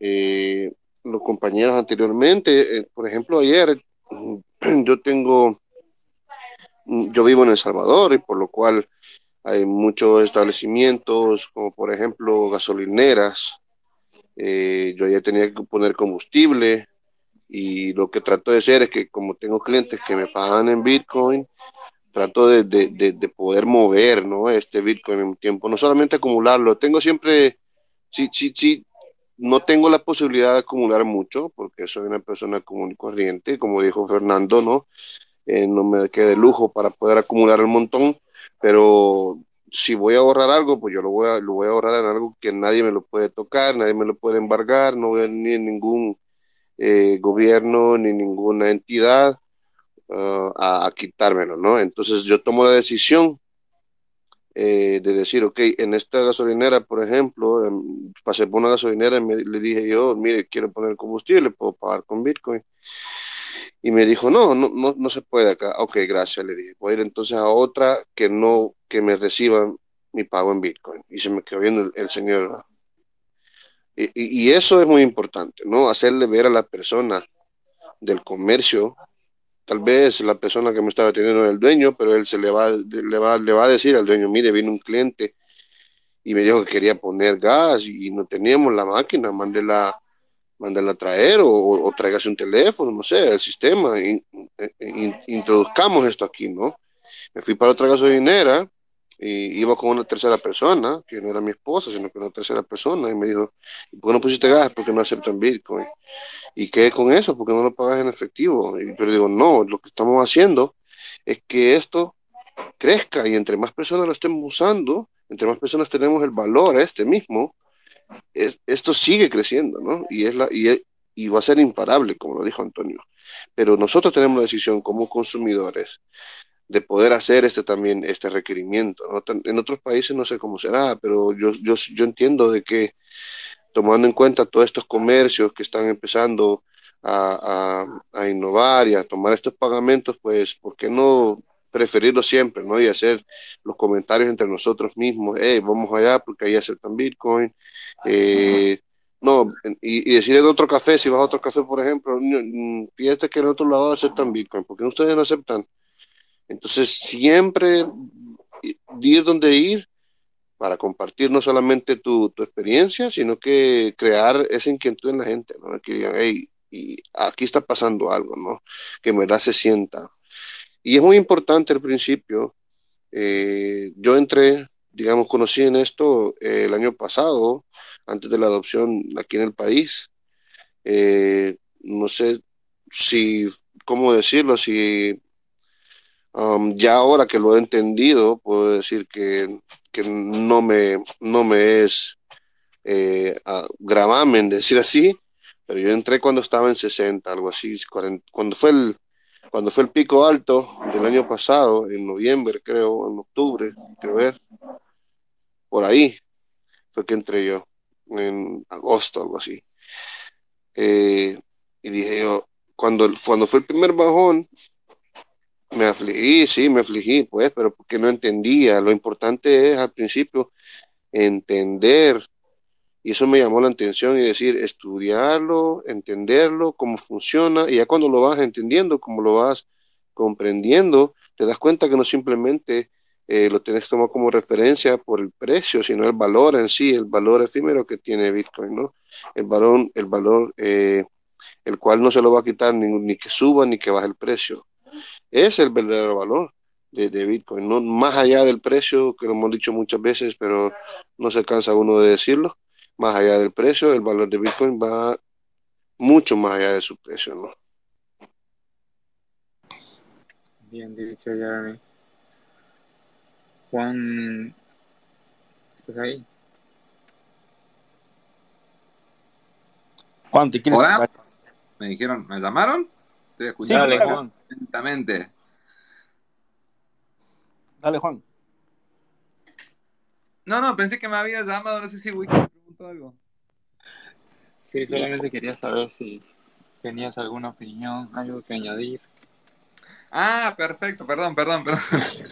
eh, los compañeros anteriormente. Eh, por ejemplo, ayer yo tengo, yo vivo en El Salvador y por lo cual hay muchos establecimientos, como por ejemplo gasolineras. yo ya tenía que poner combustible, y lo que trato de hacer es que como tengo clientes que me pagan en Bitcoin, trato de, de, de, poder mover ¿no? este Bitcoin en un tiempo, no solamente acumularlo, tengo siempre, sí, sí, sí, no tengo la posibilidad de acumular mucho porque soy una persona común y corriente, como dijo Fernando, ¿no? Eh, no me quede lujo para poder acumular el montón, pero si voy a ahorrar algo, pues yo lo voy a, lo voy a ahorrar en algo que nadie me lo puede tocar, nadie me lo puede embargar, no voy a ni ningún eh, gobierno ni ninguna entidad uh, a, quitármelo, ¿no? Entonces yo tomo la decisión eh, de decir, ok, en esta gasolinera, por ejemplo, em, pasé por una gasolinera y le dije yo, mire, quiero poner combustible, puedo pagar con Bitcoin. Y me dijo, no, no, no, no se puede acá. Ok, gracias, le dije. Voy a ir entonces a otra que no, que me reciba mi pago en Bitcoin. Y se me quedó viendo el señor, y, eso es muy importante, ¿no? Hacerle ver a la persona del comercio, tal vez la persona que me estaba atendiendo era el dueño, pero él se le va, le va, le va a decir al dueño, mire, vino un cliente y me dijo que quería poner gas y no teníamos la máquina, mándela, mándela a traer o, o un teléfono, no sé, el sistema, introduzcamos esto aquí, ¿no? Me fui para otra gasolinera y iba con una tercera persona, que no era mi esposa, sino que una tercera persona, y me dijo, ¿por qué no pusiste gas? Porque no aceptan Bitcoin. ¿Y qué con eso? Porque no lo pagas en efectivo. Y, pero digo, no, lo que estamos haciendo es que esto crezca y entre más personas lo estemos usando, entre más personas tenemos el valor este mismo, esto sigue creciendo, ¿no? Y, es la, y, va a ser imparable, como lo dijo Antonio. Pero nosotros tenemos la decisión como consumidores de poder hacer este también este requerimiento. En otros países no sé cómo será, pero yo, yo, yo entiendo de que tomando en cuenta todos estos comercios que están empezando a, a, innovar y a tomar estos pagamentos, pues, ¿por qué no preferirlo siempre, ¿no? Y hacer los comentarios entre nosotros mismos, hey, vamos allá porque ahí aceptan Bitcoin. Eh, no, y, decir en otro café, si vas a otro café, por ejemplo, fíjate que en otro lado aceptan Bitcoin, porque ustedes no aceptan? Entonces, siempre ir donde ir para compartir no solamente tu, experiencia, sino que crear esa inquietud en la gente, ¿no? que digan, hey, y aquí está pasando algo, ¿no? Que en verdad se sienta. Y es muy importante el principio. Eh, yo entré, digamos, conocí en esto eh, el año pasado, antes de la adopción aquí en el país. Eh, no sé si, ¿cómo decirlo? Si um, ya ahora que lo he entendido, puedo decir que, que no, me, no me es gravamen decir así, pero yo entré cuando estaba en 60, algo así, cuando fue el cuando fue el pico alto del año pasado, en noviembre creo, en octubre, quiero ver, por ahí fue que entré yo, en agosto, algo así. Eh, y dije yo, cuando, cuando fue el primer bajón, me afligí, sí, me afligí, pues, pero porque no entendía. Lo importante es al principio entender y eso me llamó la atención y decir, estudiarlo, entenderlo, cómo funciona, y ya cuando lo vas entendiendo, cómo lo vas comprendiendo, te das cuenta que no simplemente eh, lo tienes que como referencia por el precio, sino el valor en sí, el valor efímero que tiene Bitcoin, ¿no? El valor, el valor, eh, el cual no se lo va a quitar ni, ni que suba ni que baje el precio. Es el verdadero valor de, de, Bitcoin, ¿no? Más allá del precio, que lo hemos dicho muchas veces, pero no se cansa uno de decirlo más allá del precio, el valor de Bitcoin va mucho más allá de su precio, ¿no? Bien dicho, Jeremy. Juan, ¿estás ahí? Juan, ¿te quieres Hola. Me dijeron, ¿me llamaron? Estoy escuchando Dale, Juan. atentamente. Dale, Juan. No, no, pensé que me había llamado, no sé si Wiki preguntó algo. Sí, solamente quería saber si tenías alguna opinión, algo que añadir. Ah, perfecto, perdón, perdón, perdón.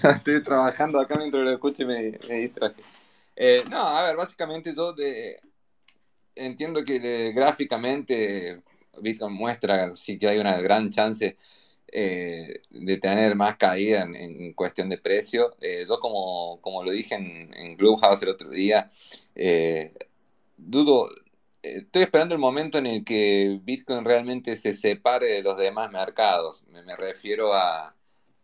Estoy trabajando acá mientras lo escucho y me, me distraje. Eh, no, a ver, básicamente yo de, entiendo que de- gráficamente Bitcoin muestra sí que hay una gran chance eh, de tener más caída en, en cuestión de precio. Eh, yo como, como lo dije en, en Clubhouse el otro día, eh, dudo, eh, estoy esperando el momento en el que Bitcoin realmente se separe de los demás mercados. Me, refiero a,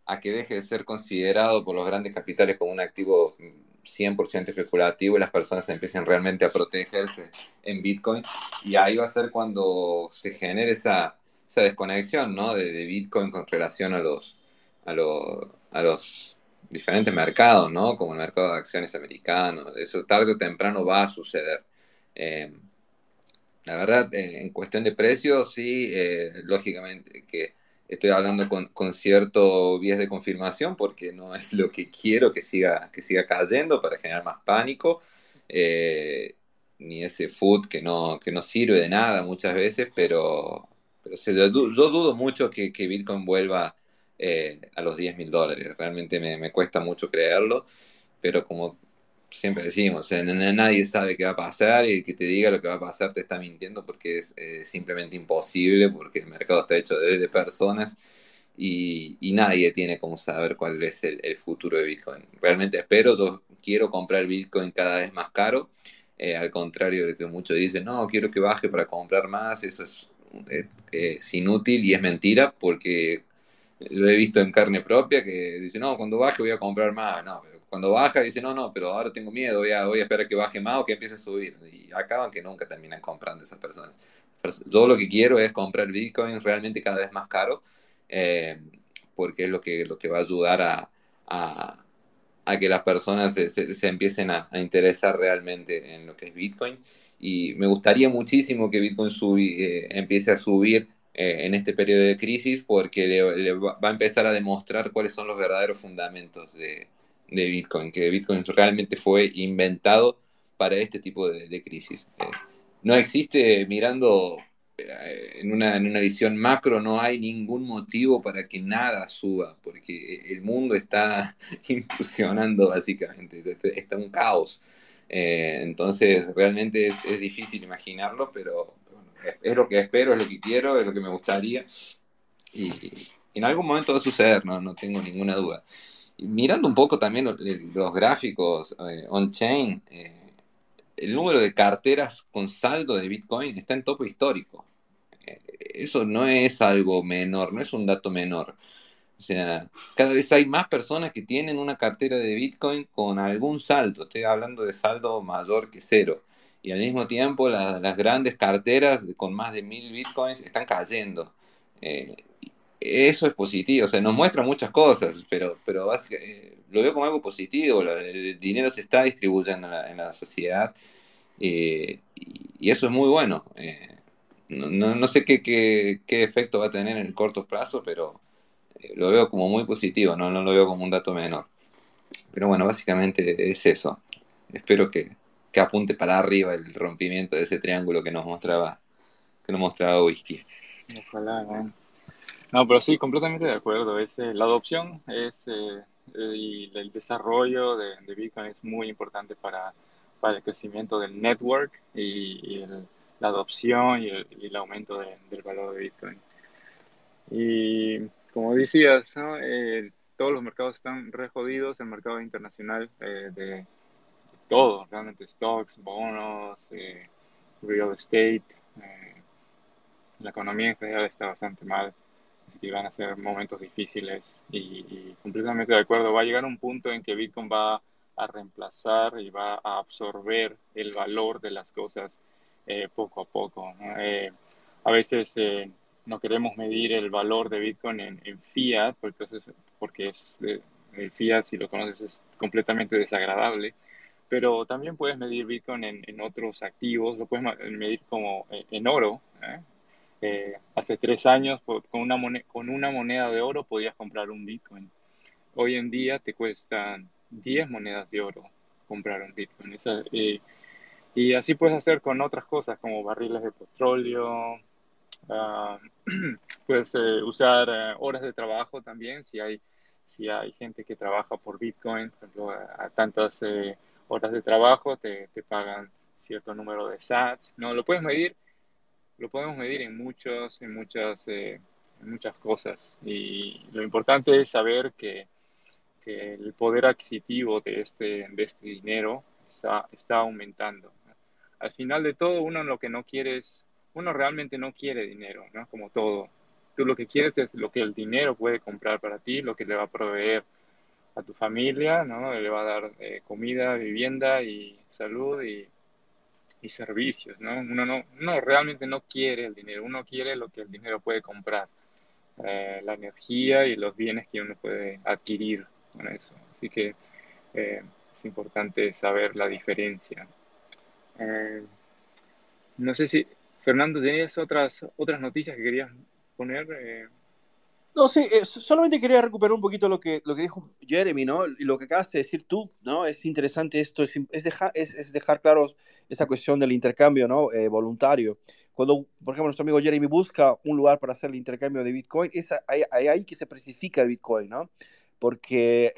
a que deje de ser considerado por los grandes capitales como un activo 100% especulativo y las personas empiecen realmente a protegerse en Bitcoin. Y ahí va a ser cuando se genere esa, esa desconexión ¿no? de, de Bitcoin con relación a los, a, lo- a los diferentes mercados, ¿no? como el mercado de acciones americano. Eso tarde o temprano va a suceder. Eh, la verdad, eh, en cuestión de precios, sí, eh, lógicamente que estoy hablando con, con cierto bias de confirmación porque no es lo que quiero que siga, que siga cayendo para generar más pánico, ni ese food que no, que no sirve de nada muchas veces, pero, pero yo, du- yo dudo mucho que, Bitcoin vuelva a los 10 mil dólares. Realmente me, me cuesta mucho creerlo, pero como siempre decimos, eh, nadie sabe qué va a pasar y el que te diga lo que va a pasar te está mintiendo porque es eh, simplemente imposible, porque el mercado está hecho de, personas y, y nadie tiene como saber cuál es el, futuro de Bitcoin. Realmente espero, yo quiero comprar Bitcoin cada vez más caro, eh, al contrario de que muchos dicen, no, quiero que baje para comprar más, eso es, es inútil y es mentira porque lo he visto en carne propia que dice, no, cuando baje voy a comprar más. No, pero cuando baja dice, no, no, pero ahora tengo miedo, voy a, voy a esperar que baje más o que empiece a subir. Y acaban que nunca terminan comprando esas personas. Yo lo que quiero es comprar Bitcoin realmente cada vez más caro, eh, porque es lo que, lo que va a ayudar a, a, a que las personas se, se- se empiecen a, a interesar realmente en lo que es Bitcoin. Y me gustaría muchísimo que Bitcoin subi- eh, empiece a subir eh, en este periodo de crisis porque le, le va a empezar a demostrar cuáles son los verdaderos fundamentos de, de Bitcoin, que Bitcoin realmente fue inventado para este tipo de, crisis. Eh, no existe mirando eh, en una, en una visión macro, no hay ningún motivo para que nada suba, porque el mundo está impulsionando básicamente, este- está un caos. Eh, entonces, realmente es, difícil imaginarlo, pero es lo que espero, es lo que quiero, es lo que me gustaría. Y, y en algún momento va a suceder, no, no tengo ninguna duda. Mirando un poco también lo- los gráficos eh, on-chain, eh, el número de carteras con saldo de Bitcoin está en topo histórico. Eh, eso no es algo menor, no es un dato menor. O sea, cada vez hay más personas que tienen una cartera de Bitcoin con algún saldo. Estoy hablando de saldo mayor que cero. Y al mismo tiempo las grandes carteras con más de mil Bitcoins están cayendo. Eh, eso es positivo, o sea, nos muestra muchas cosas, pero, pero básicamente, lo veo como algo positivo. El dinero se está distribuyendo en la, sociedad eh, y, eso es muy bueno. Eh, no, no, sé qué, qué, qué, efecto va a tener en el corto plazo, pero lo veo como muy positivo, ¿no? no lo veo como un dato menor. Pero bueno, básicamente es eso. Espero que, que apunte para arriba el rompimiento de ese triángulo que nos mostraba, que nos mostraba Whisky. Pero sí, completamente de acuerdo. Es, eh, la adopción es, eh, eh, y el desarrollo de, Bitcoin es muy importante para, para el crecimiento del network y, la adopción y el, aumento del valor de Bitcoin. Y como decías, eh, todos los mercados están re jodidos, el mercado internacional de, todo, realmente stocks, bonos, real estate, la economía en general está bastante mal, que van a ser momentos difíciles y, completamente de acuerdo, va a llegar un punto en que Bitcoin va a reemplazar y va a absorber el valor de las cosas poco a poco. a veces no queremos medir el valor de Bitcoin en, fiat, porque, porque es, eh, el fiat, si lo conoces, es completamente desagradable, pero también puedes medir Bitcoin en, otros activos, lo puedes medir como eh, en oro. ¿Eh? hace tres años, con una, moneda, con una moneda de oro podías comprar un Bitcoin. Hoy en día te cuestan 10 monedas de oro comprar un Bitcoin. y así puedes hacer con otras cosas como barriles de petróleo, Uh, pues usar eh, horas de trabajo también, si hay, si hay gente que trabaja por Bitcoin, por ejemplo, a, tantas eh, horas de trabajo te, te, pagan cierto número de sats, ¿no? Lo puedes medir, lo podemos medir en muchos, en muchas, en muchas cosas y lo importante es saber que, que el poder adquisitivo de este, de este dinero está, está aumentando. Al final de todo, uno lo que no quiere es uno realmente no quiere dinero, ¿no? Como todo. Tú lo que quieres es lo que el dinero puede comprar para ti, lo que le va a proveer a tu familia, ¿no? Le va a dar eh, comida, vivienda y salud y, servicios, ¿no? Uno no, no, realmente no quiere el dinero, uno quiere lo que el dinero puede comprar, eh, la energía y los bienes que uno puede adquirir con eso. Así que eh, es importante saber la diferencia. no sé si Fernando, ¿tenías otras, otras noticias que querías poner? Eh, no, sí, eh, solamente quería recuperar un poquito lo que, lo que dijo Jeremy, ¿no? Y lo que acabas de decir tú, ¿no? Es interesante esto, es, es dejar, es, es, dejar claros esa cuestión del intercambio, ¿no? Eh, voluntario. Cuando, por ejemplo, nuestro amigo Jeremy busca un lugar para hacer el intercambio de Bitcoin, es ahí, ahí que se precifica el Bitcoin, ¿no? Porque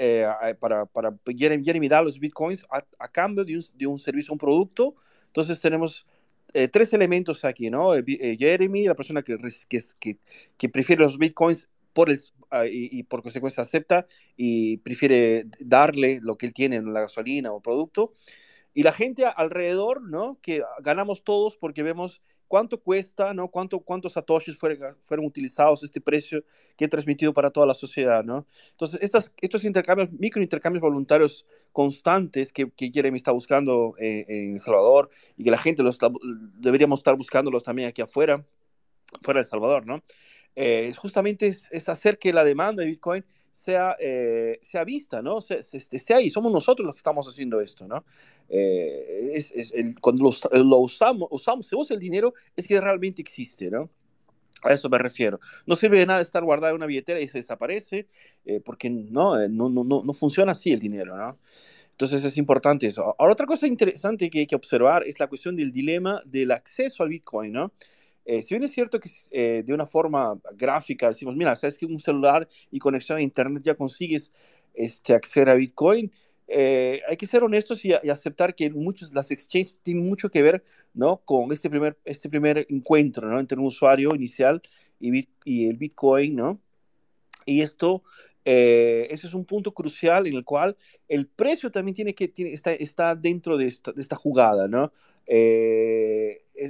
para, para Jeremy, Jeremy da los Bitcoins a, a cambio de un, de un servicio, un producto, entonces tenemos eh, tres elementos aquí, ¿no? Eh, eh, Jeremy, la persona que, que, que, prefiere los bitcoins por el, ah, y, por consecuencia acepta y prefiere darle lo que él tiene en la gasolina o producto. Y la gente alrededor, ¿no? Que ganamos todos porque vemos cuánto cuesta, ¿no? Cuánto, cuántos satoshis fueron, fueron utilizados, este precio que he transmitido para toda la sociedad, ¿no? Entonces, estas, estos intercambios, microintercambios voluntarios constantes que, que Jeremy está buscando en, El Salvador y que la gente los deberíamos estar buscándolos también aquí afuera, fuera de El Salvador, ¿no? Eh, justamente es, es hacer que la demanda de Bitcoin sea, eh, sea vista, ¿no? Se, esté ahí. Somos nosotros los que estamos haciendo esto, ¿no? Eh, es, el, cuando lo, usamos, usamos, se usa el dinero, es que realmente existe, ¿no? A eso me refiero. No sirve de nada estar guardado en una billetera y se desaparece, eh, porque no, no, no, no, funciona así el dinero, ¿no? Entonces es importante eso. Ahora, otra cosa interesante que hay que observar es la cuestión del dilema del acceso al Bitcoin, ¿no? Eh, si bien es cierto que eh, de una forma gráfica decimos, mira, sabes que un celular y conexión a Internet ya consigues este, acceder a Bitcoin, eh, hay que ser honestos y, aceptar que muchos, las exchanges tienen mucho que ver ¿no? con este primer, este primer encuentro ¿no? entre un usuario inicial y, y el Bitcoin, ¿no? Y esto eh, ese es un punto crucial en el cual el precio también tiene que tiene, está, está dentro de esta, de esta jugada, ¿no? Eh,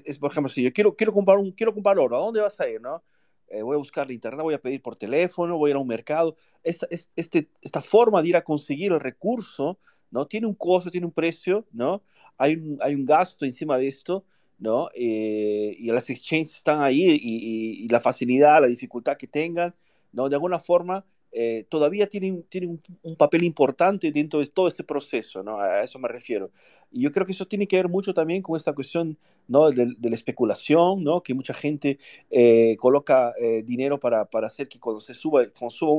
es, por ejemplo, si yo quiero, quiero, comprar un, quiero comprar oro, ¿a dónde vas a ir, no? Eh, voy a buscar en internet, voy a pedir por teléfono, voy a ir a un mercado. Esta, este, esta forma de ir a conseguir el recurso, ¿no? Tiene un costo, tiene un precio, ¿no? Hay un, hay un gasto encima de esto, ¿no? y las exchanges están ahí y, y, la facilidad, la dificultad que tengan, ¿no? De alguna forma eh, todavía tienen, tienen un, papel importante dentro de todo este proceso, ¿no? A eso me refiero. Y yo creo que eso tiene que ver mucho también con esta cuestión, ¿no? De, la especulación, ¿no? Que mucha gente eh, coloca eh, dinero para, para, hacer que cuando se suba, cuando suba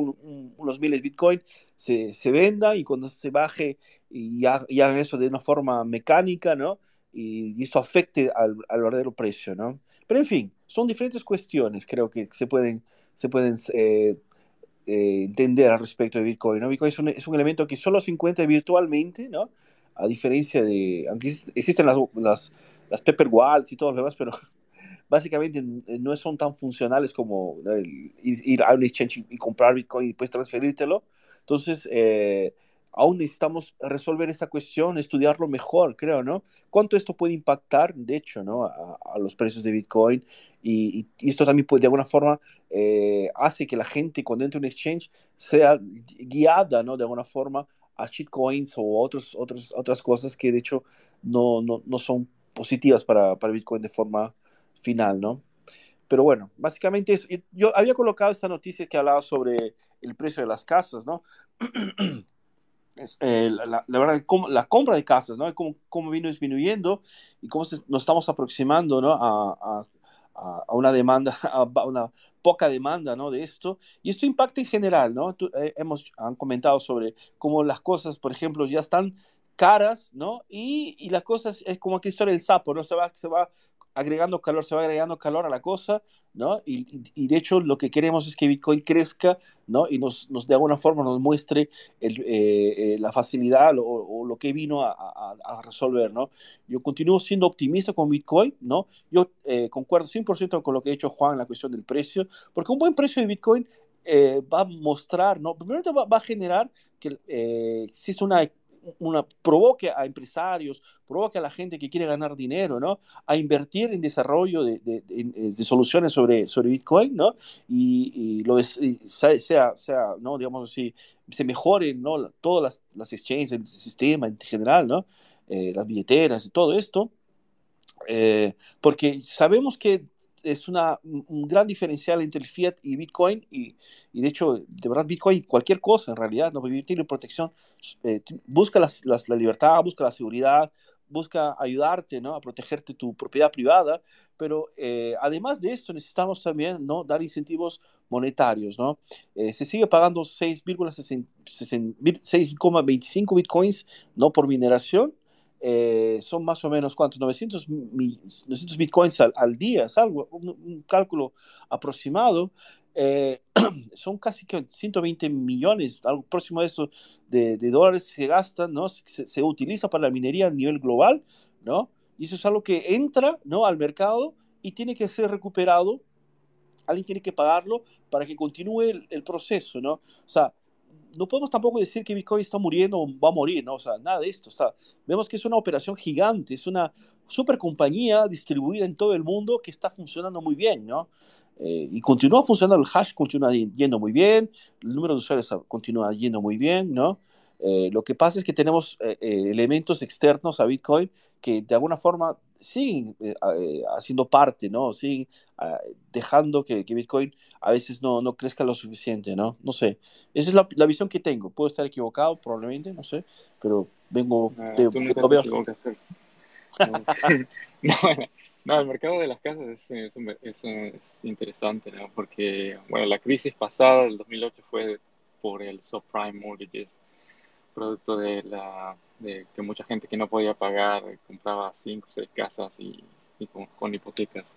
unos miles de Bitcoin, se, se, venda y cuando se baje y, hagan eso de una forma mecánica, ¿no? Y, eso afecte al, al, verdadero precio, ¿no? Pero en fin, son diferentes cuestiones, creo que se pueden, se pueden eh, entender al respecto de Bitcoin. ¿no? Bitcoin es un, es un, elemento que solo se encuentra virtualmente, ¿no? A diferencia de, aunque existen las, las, las Wallets y todo lo demás, pero básicamente no son tan funcionales como ir, a un exchange y comprar Bitcoin y después transferírtelo. Entonces, eh, aún necesitamos resolver esa cuestión, estudiarlo mejor, creo, ¿no? ¿Cuánto esto puede impactar, de hecho, ¿no? A, los precios de Bitcoin y, esto también puede, de alguna forma, eh, hace que la gente cuando entra en un exchange sea guiada, ¿no? De alguna forma a shitcoins o otros, otros, otras cosas que, de hecho, no, no, no son positivas para, para Bitcoin de forma final, ¿no? Pero bueno, básicamente eso. Yo había colocado esta noticia que hablaba sobre el precio de las casas, ¿no? Eh, la, verdad, como, la compra de casas, ¿no? Cómo, cómo vino disminuyendo y cómo nos estamos aproximando, ¿no? A, a, a, una demanda, a una poca demanda, ¿no? De esto. Y esto impacta en general, ¿no? Eh, hemos han comentado sobre cómo las cosas, por ejemplo, ya están caras, ¿no? Y, y las cosas es como que historia del sapo, ¿no? Se va, se va agregando calor, se va agregando calor a la cosa, ¿no? Y, de hecho lo que queremos es que Bitcoin crezca, ¿no? Y nos, nos de alguna forma nos muestre eh, eh, la facilidad o, lo que vino a, resolver, ¿no? Yo continúo siendo optimista con Bitcoin, ¿no? Yo eh, concuerdo 100% con lo que ha dicho Juan en la cuestión del precio, porque un buen precio de Bitcoin va a mostrar, ¿no? Primero va, va a generar que eh, existe una una, provoque a empresarios, provoque a la gente que quiere ganar dinero, ¿no? A invertir en desarrollo de, de, de, soluciones sobre, sobre Bitcoin, ¿no? Y, y lo es, y sea, sea, ¿no? Digamos así, se mejoren, ¿no? Todas las, las exchanges, el sistema en general, ¿no? Eh, las billeteras y todo esto. Eh, porque sabemos que es una, un gran diferencial entre el fiat y Bitcoin y, y, de hecho, de verdad, Bitcoin, cualquier cosa en realidad, ¿no? tiene protección, eh, busca las, las, la libertad, busca la seguridad, busca ayudarte, ¿no? A protegerte tu propiedad privada, pero eh, además de esto necesitamos también, ¿no? Dar incentivos monetarios, ¿no? Eh, se sigue pagando 6,25 bitcoins, ¿no? Por mineración, eh, son más o menos, ¿cuántos? 900, 900 bitcoins al, al, día, es algo, un, un cálculo aproximado. Eh, son casi que 120 millones, algo próximo a eso, de, de dólares se gastan, ¿no? Se, se, utiliza para la minería a nivel global, ¿no? Y eso es algo que entra, ¿no? Al mercado y tiene que ser recuperado. Alguien tiene que pagarlo para que continúe el, el proceso, ¿no? O sea, no podemos tampoco decir que Bitcoin está muriendo o va a morir, ¿no? O sea, nada de esto. O sea, vemos que es una operación gigante, es una super compañía distribuida en todo el mundo que está funcionando muy bien, ¿no? Eh, y continúa funcionando, el hash continúa yendo muy bien, el número de usuarios continúa yendo muy bien, ¿no? Eh, lo que pasa es que tenemos eh, elementos externos a Bitcoin que de alguna forma siguen eh, eh, haciendo parte, ¿no? Siguen uh, dejando que, que, Bitcoin a veces no, no, crezca lo suficiente, ¿no? No sé. Esa es la, la, visión que tengo. Puedo estar equivocado, probablemente, no sé, pero vengo... Ah, de, veo no, el mercado de las casas es, es, es, es, interesante, ¿no? Porque, bueno, la crisis pasada del 2008 fue por el subprime mortgages, producto de la que mucha gente que no podía pagar compraba cinco o seis casas y, con, hipotecas.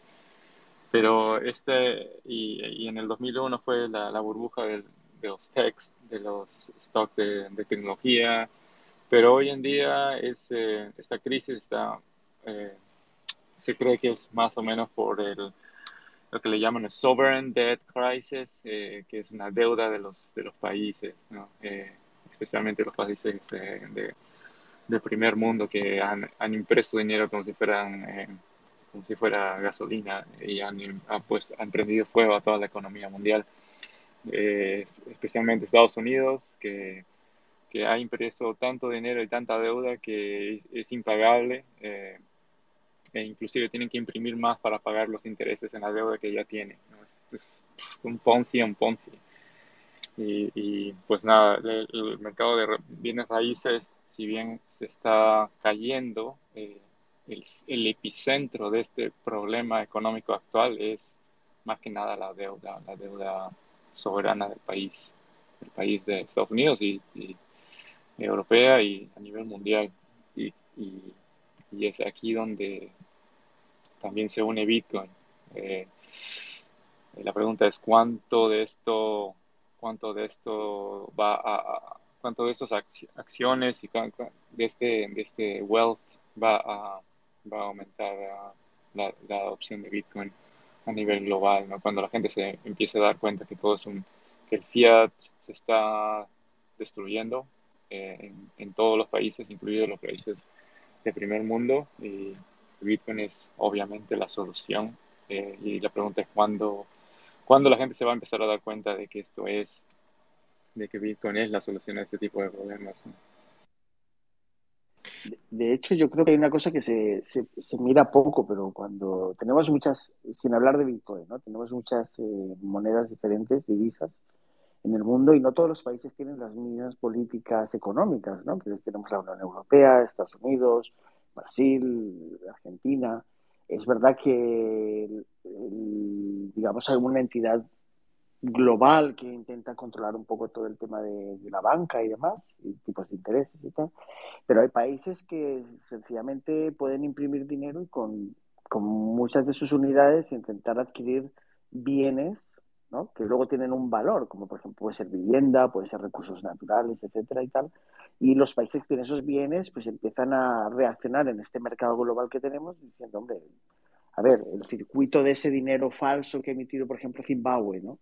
Pero este, y, en el 2001 fue la, burbuja de, los techs, de los stocks de, de, tecnología, pero hoy en día es, eh, esta crisis está, eh, se cree que es más o menos por el, lo que le llaman el sovereign debt crisis, que es una deuda de los, de los países, especialmente los países de, del primer mundo que han, han impreso dinero como si fueran como si fuera gasolina y han, han, puesto, han prendido fuego a toda la economía mundial, eh, especialmente Estados Unidos, que, que, ha impreso tanto dinero y tanta deuda que es, impagable eh, e inclusive tienen que imprimir más para pagar los intereses en la deuda que ya tiene. Es, un Ponzi, un Ponzi. Y, y, pues nada, el, mercado de bienes raíces, si bien se está cayendo, eh, el, epicentro de este problema económico actual es más que nada la deuda, la deuda soberana del país, del país de Estados Unidos y, europea y a nivel mundial. Y, es aquí donde también se une Bitcoin. Eh, la pregunta es cuánto de esto, cuánto de esto va a, cuánto de estas acciones y de este, de este wealth va a va a aumentar la, la, adopción de Bitcoin a nivel global, ¿no? Cuando la gente se empiece a dar cuenta que todo es un, que el fiat se está destruyendo eh, en, todos los países, incluidos los países de primer mundo, y Bitcoin es obviamente la solución. Eh, y la pregunta es cuándo, cuándo la gente se va a empezar a dar cuenta de que esto es, de que Bitcoin es la solución a este tipo de problemas. De hecho, yo creo que hay una cosa que se, se, mira poco, pero cuando tenemos muchas, sin hablar de Bitcoin, ¿no? tenemos muchas eh, monedas diferentes, divisas en el mundo y no todos los países tienen las mismas políticas económicas, ¿no? Tenemos la Unión Europea, Estados Unidos, Brasil, Argentina. Es verdad que, digamos, hay una entidad global que intenta controlar un poco todo el tema de, la banca y demás, y tipos de intereses y tal. Pero hay países que sencillamente pueden imprimir dinero y con, con muchas de sus unidades intentar adquirir bienes ¿no? que luego tienen un valor, como por ejemplo puede ser vivienda, puede ser recursos naturales, etcétera y tal. Y los países que tienen esos bienes pues empiezan a reaccionar en este mercado global que tenemos diciendo, hombre, a ver, el circuito de ese dinero falso que ha emitido, por ejemplo, Zimbabue, ¿no?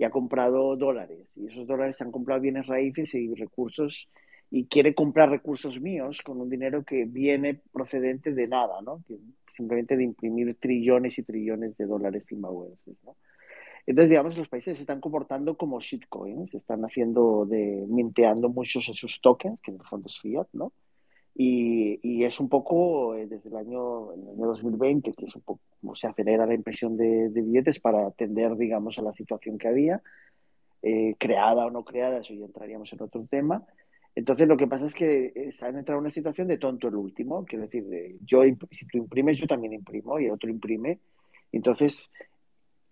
y ha comprado dólares. Y esos dólares se han comprado bienes raíces y recursos y quiere comprar recursos míos con un dinero que viene procedente de nada, ¿no? simplemente de imprimir trillones y trillones de dólares zimbabuenses, ¿no? Entonces, digamos, los países se están comportando como shitcoins, están haciendo de, minteando muchos de sus tokens, que en el fondo es fiat, ¿no? Y, es un poco eh, desde el año, el año 2020, que es un poco como se acelera la impresión de, billetes para atender, digamos, a la situación que había, eh, creada o no creada, eso ya entraríamos en otro tema. Entonces, lo que pasa es que eh, se han entrado en una situación de tonto el último, quiero decir, yo, si tú imprimes, yo también imprimo y el otro imprime. Entonces,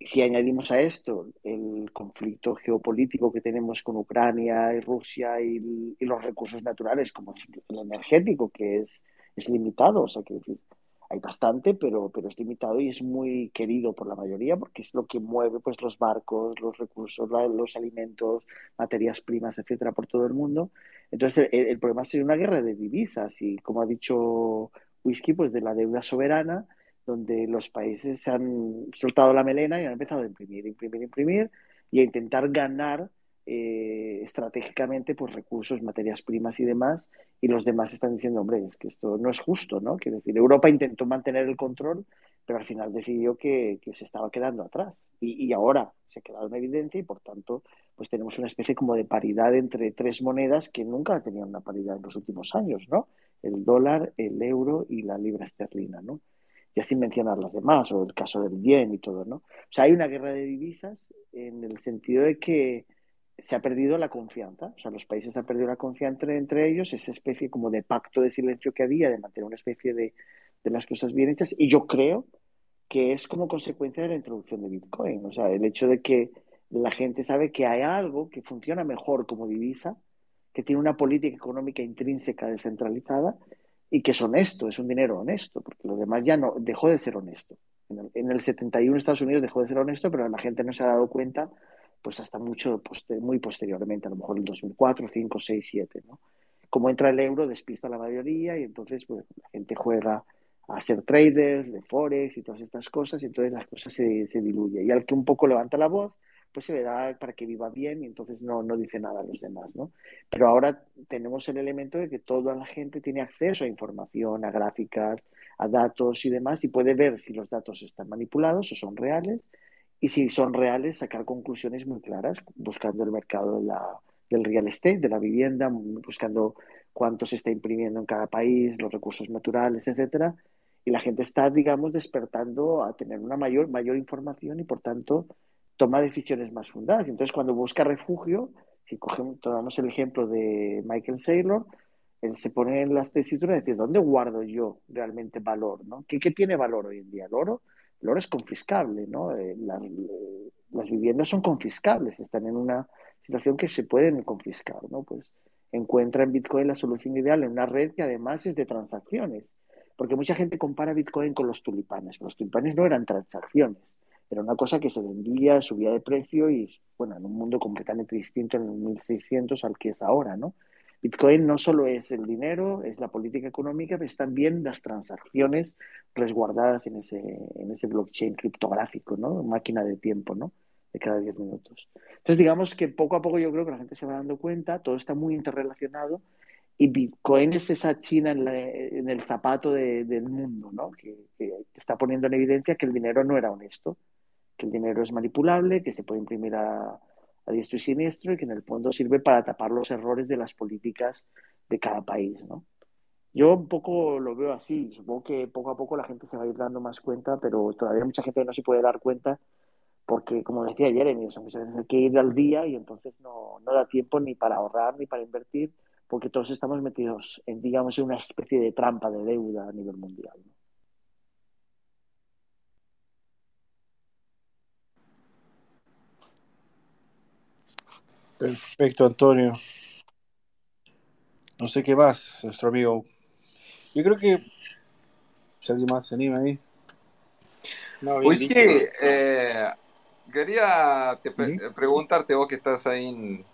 si añadimos a esto el conflicto geopolítico que tenemos con Ucrania y Rusia y, los recursos naturales, como el energético, que es, es limitado, o sea, que hay bastante, pero, pero es limitado y es muy querido por la mayoría porque es lo que mueve pues, los barcos, los recursos, los alimentos, materias primas, etcétera, por todo el mundo. Entonces, el, el problema es una guerra de divisas y, como ha dicho Whisky, pues de la deuda soberana donde los países se han soltado la melena y han empezado a imprimir, imprimir, imprimir y a intentar ganar eh, estratégicamente pues, recursos, materias primas y demás, y los demás están diciendo, hombre, es que esto no es justo, ¿no? Quiero decir, Europa intentó mantener el control, pero al final decidió que, se estaba quedando atrás. Y, ahora se ha quedado en evidencia y, por tanto, pues tenemos una especie como de paridad entre tres monedas que nunca tenían una paridad en los últimos años, ¿no? El dólar, el euro y la libra esterlina, ¿no? Ya sin mencionar las demás, o el caso del yen y todo, ¿no? O sea, hay una guerra de divisas en el sentido de que se ha perdido la confianza, o sea, los países han perdido la confianza entre, ellos, esa especie como de pacto de silencio que había, de mantener una especie de, de las cosas bien hechas, y yo creo que es como consecuencia de la introducción de Bitcoin, o sea, el hecho de que la gente sabe que hay algo que funciona mejor como divisa, que tiene una política económica intrínseca descentralizada y que es honesto, es un dinero honesto, porque lo demás ya no dejó de ser honesto. En el, 71 Estados Unidos dejó de ser honesto, pero la gente no se ha dado cuenta pues hasta mucho muy posteriormente, a lo mejor en 2004, 5, 6, 7, ¿no? Como entra el euro, despista la mayoría y entonces pues, la gente juega a ser traders de Forex y todas estas cosas, y entonces las cosas se, se diluyen. Y al que un poco levanta la voz, pues se le da para que viva bien y entonces no, no dice nada a los demás, ¿no? Pero ahora tenemos el elemento de que toda la gente tiene acceso a información, a gráficas, a datos y demás, y puede ver si los datos están manipulados o son reales, y si son reales, sacar conclusiones muy claras, buscando el mercado de la, del real estate, de la vivienda, buscando cuánto se está imprimiendo en cada país, los recursos naturales, etcétera, y la gente está, digamos, despertando a tener una mayor, mayor información y, por tanto, toma decisiones más fundadas. Entonces, cuando busca refugio, si cogemos, tomamos el ejemplo de Michael Saylor, él se pone en las tesituras de decir, ¿dónde guardo yo realmente valor? ¿no? ¿Qué, ¿Qué, tiene valor hoy en día? El oro, el oro es confiscable, ¿no? Eh, las, las viviendas son confiscables, están en una situación que se pueden confiscar, ¿no? Pues encuentra en Bitcoin la solución ideal en una red que además es de transacciones. Porque mucha gente compara Bitcoin con los tulipanes. Los tulipanes no eran transacciones, era una cosa que se vendía, subía de precio y, bueno, en un mundo completamente distinto en el 1600 al que es ahora, ¿no? Bitcoin no solo es el dinero, es la política económica, pero es también las transacciones resguardadas en ese, en ese blockchain criptográfico, ¿no? Máquina de tiempo, ¿no? De cada 10 minutos. Entonces, digamos que poco a poco yo creo que la gente se va dando cuenta, todo está muy interrelacionado y Bitcoin es esa China en, el zapato del mundo, ¿no? Que, está poniendo en evidencia que el dinero no era honesto, que el dinero es manipulable, que se puede imprimir a, diestro y siniestro y que en el fondo sirve para tapar los errores de las políticas de cada país, ¿no? Yo un poco lo veo así, supongo que poco a poco la gente se va a ir dando más cuenta, pero todavía mucha gente no se puede dar cuenta porque, como decía Jeremy, muchas veces hay que ir al día y entonces no, no da tiempo ni para ahorrar ni para invertir porque todos estamos metidos en, digamos, en una especie de trampa de deuda a nivel mundial. Perfecto, Antonio. No sé qué más, nuestro amigo. Yo creo que si alguien más se anima ahí. No, sí, eh, quería preguntarte vos que estás ahí en,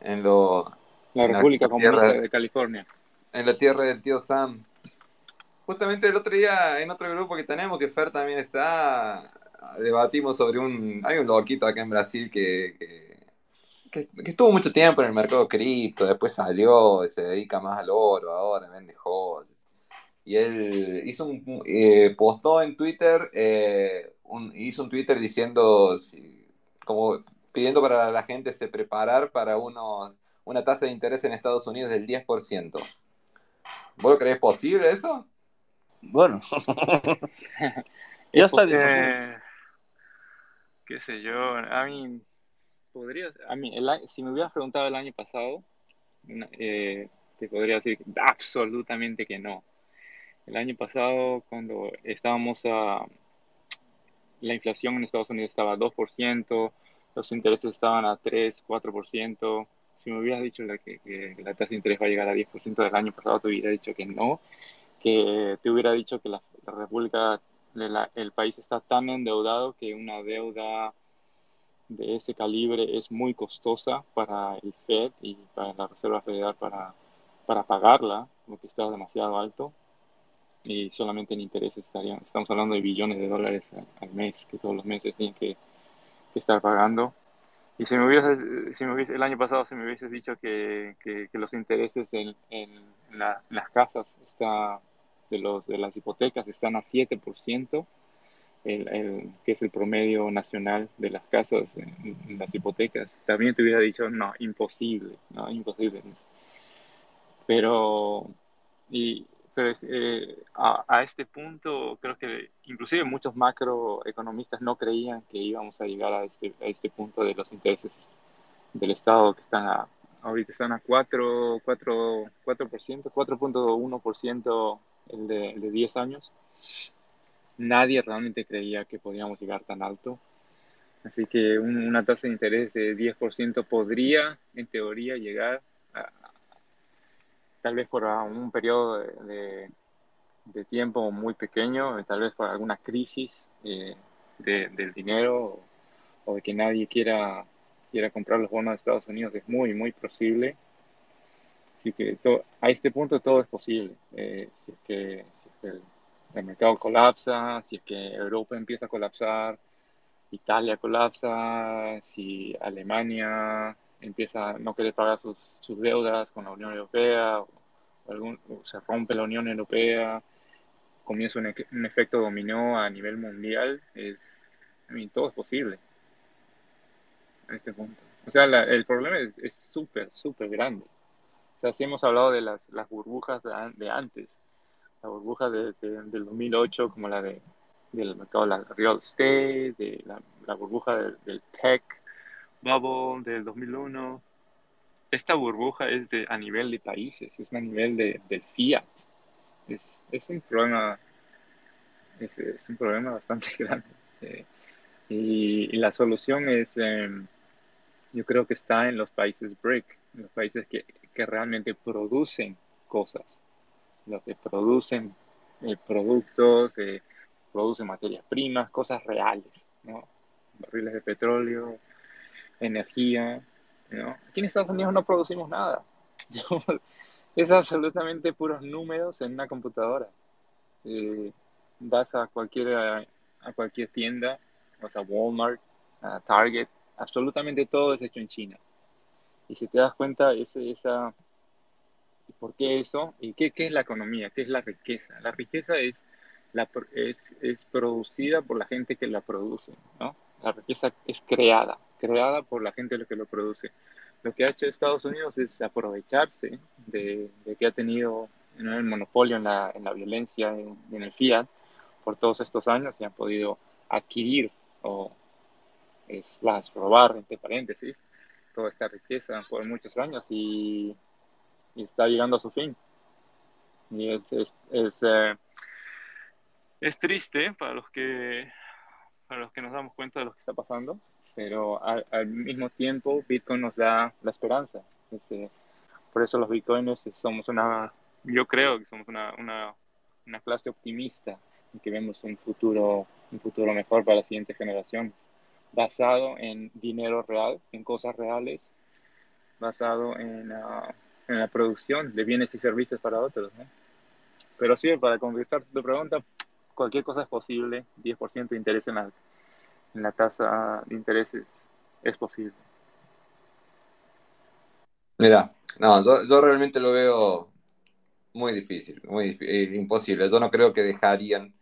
en, lo, la República Comunista de California. En la tierra del tío Sam. Justamente el otro día, en otro grupo que tenemos, que Fer también está, debatimos sobre un... Hay un loquito acá en Brasil que, que, estuvo mucho tiempo en el mercado cripto, después salió, se dedica más al oro ahora, vende joyas. Y él hizo un, eh, postó en Twitter, eh, un, hizo un Twitter diciendo, como pidiendo para la gente se preparar para unos una tasa de interés en Estados Unidos del 10%. ¿Vos lo crees posible eso? Bueno, ya está porque, Qué sé yo, a mí podría, a mí, si me hubieras preguntado el año pasado, eh, te podría decir absolutamente que no. El año pasado, cuando estábamos a. La inflación en Estados Unidos estaba a 2%, los intereses estaban a 3, 4%, si me hubieras dicho la, que, la tasa de interés va a llegar a 10% del año pasado, te hubiera dicho que no, que te hubiera dicho que la, República, el país está tan endeudado que una deuda de ese calibre es muy costosa para el Fed y para la Reserva Federal para, para pagarla, porque está demasiado alto. Y solamente en intereses estarían, estamos hablando de billones de dólares al, mes que todos los meses tienen que, que estar pagando. Y si me hubiese, si me hubiese, el año pasado si me hubieses dicho que, que, los intereses en, en, las casas está, de, los, de las hipotecas están a 7%, el, el, que es el promedio nacional de las casas las hipotecas, también te hubiera dicho, no, imposible, no, imposible. Pero, y, eh, a, este punto creo que inclusive muchos macroeconomistas no creían que íbamos a llegar a este, a este punto de los intereses del Estado que están a, ahorita están a 4, 4, 4%, 4.1% el de, el de 10 años. Nadie realmente creía que podíamos llegar tan alto. Así que una tasa de interés de 10% podría, en teoría, llegar tal vez por un periodo de, tiempo muy pequeño, tal vez por alguna crisis eh, de, del dinero o, de que nadie quiera, quiera comprar los bonos de Estados Unidos, es muy, muy posible. Así que a este punto todo es posible. Eh, que, mercado colapsa, si es que Europa empieza a colapsar, Italia colapsa, si Alemania empieza a no querer pagar sus, deudas con la Unión Europea, o, algún, se rompe la Unión Europea, comienza un, un, efecto dominó a nivel mundial, es, todo es posible en este punto. O sea, el problema es súper, súper grande. O sea, si hemos hablado de las, las burbujas de, antes, la burbuja de, del 2008 como la de del mercado de la real estate, de la, burbuja del, tech bubble del 2001. Esta burbuja es de, a nivel de países, es a nivel de, del fiat. Es, es un problema es, es, un problema bastante grande. Eh, y, la solución es, em, yo creo que está en los países BRIC, en los países que, que realmente producen cosas, los que producen eh, productos, eh, producen materias primas, cosas reales. Barriles de petróleo, energía. Aquí en Estados Unidos no producimos nada. es absolutamente puros números en una computadora. Eh, vas a cualquier, a, cualquier tienda, vas a Walmart, a Target, absolutamente todo es hecho en China. Y si te das cuenta, esa, ¿por qué eso? ¿Y qué, qué es la economía? ¿Qué es la riqueza? La riqueza es la, es, es, producida por la gente que la produce, ¿no? La riqueza es creada, creada por la gente que lo produce. Lo que ha hecho Estados Unidos es aprovecharse de, que ha tenido el monopolio en la, en la violencia, en, en, el fiat, por todos estos años y han podido adquirir o es las robar, entre paréntesis, toda esta riqueza por muchos años y, y está llegando a su fin. Y es, es, es eh, es triste para los que para los que nos damos cuenta de lo que está pasando, pero al, mismo tiempo Bitcoin nos da la esperanza. Este, por eso los Bitcoiners somos una, yo creo que somos una, una, una clase optimista y que vemos un futuro, un futuro mejor para las siguientes generaciones, basado en dinero real, en cosas reales, basado en, uh, en la producción de bienes y servicios para otros. ¿no? Pero sí, para contestar tu pregunta, cualquier cosa es posible, 10% de interés en la, en la tasa de intereses es posible. Mira, no, yo, realmente lo veo muy difícil, muy eh, imposible. Yo no creo que dejarían,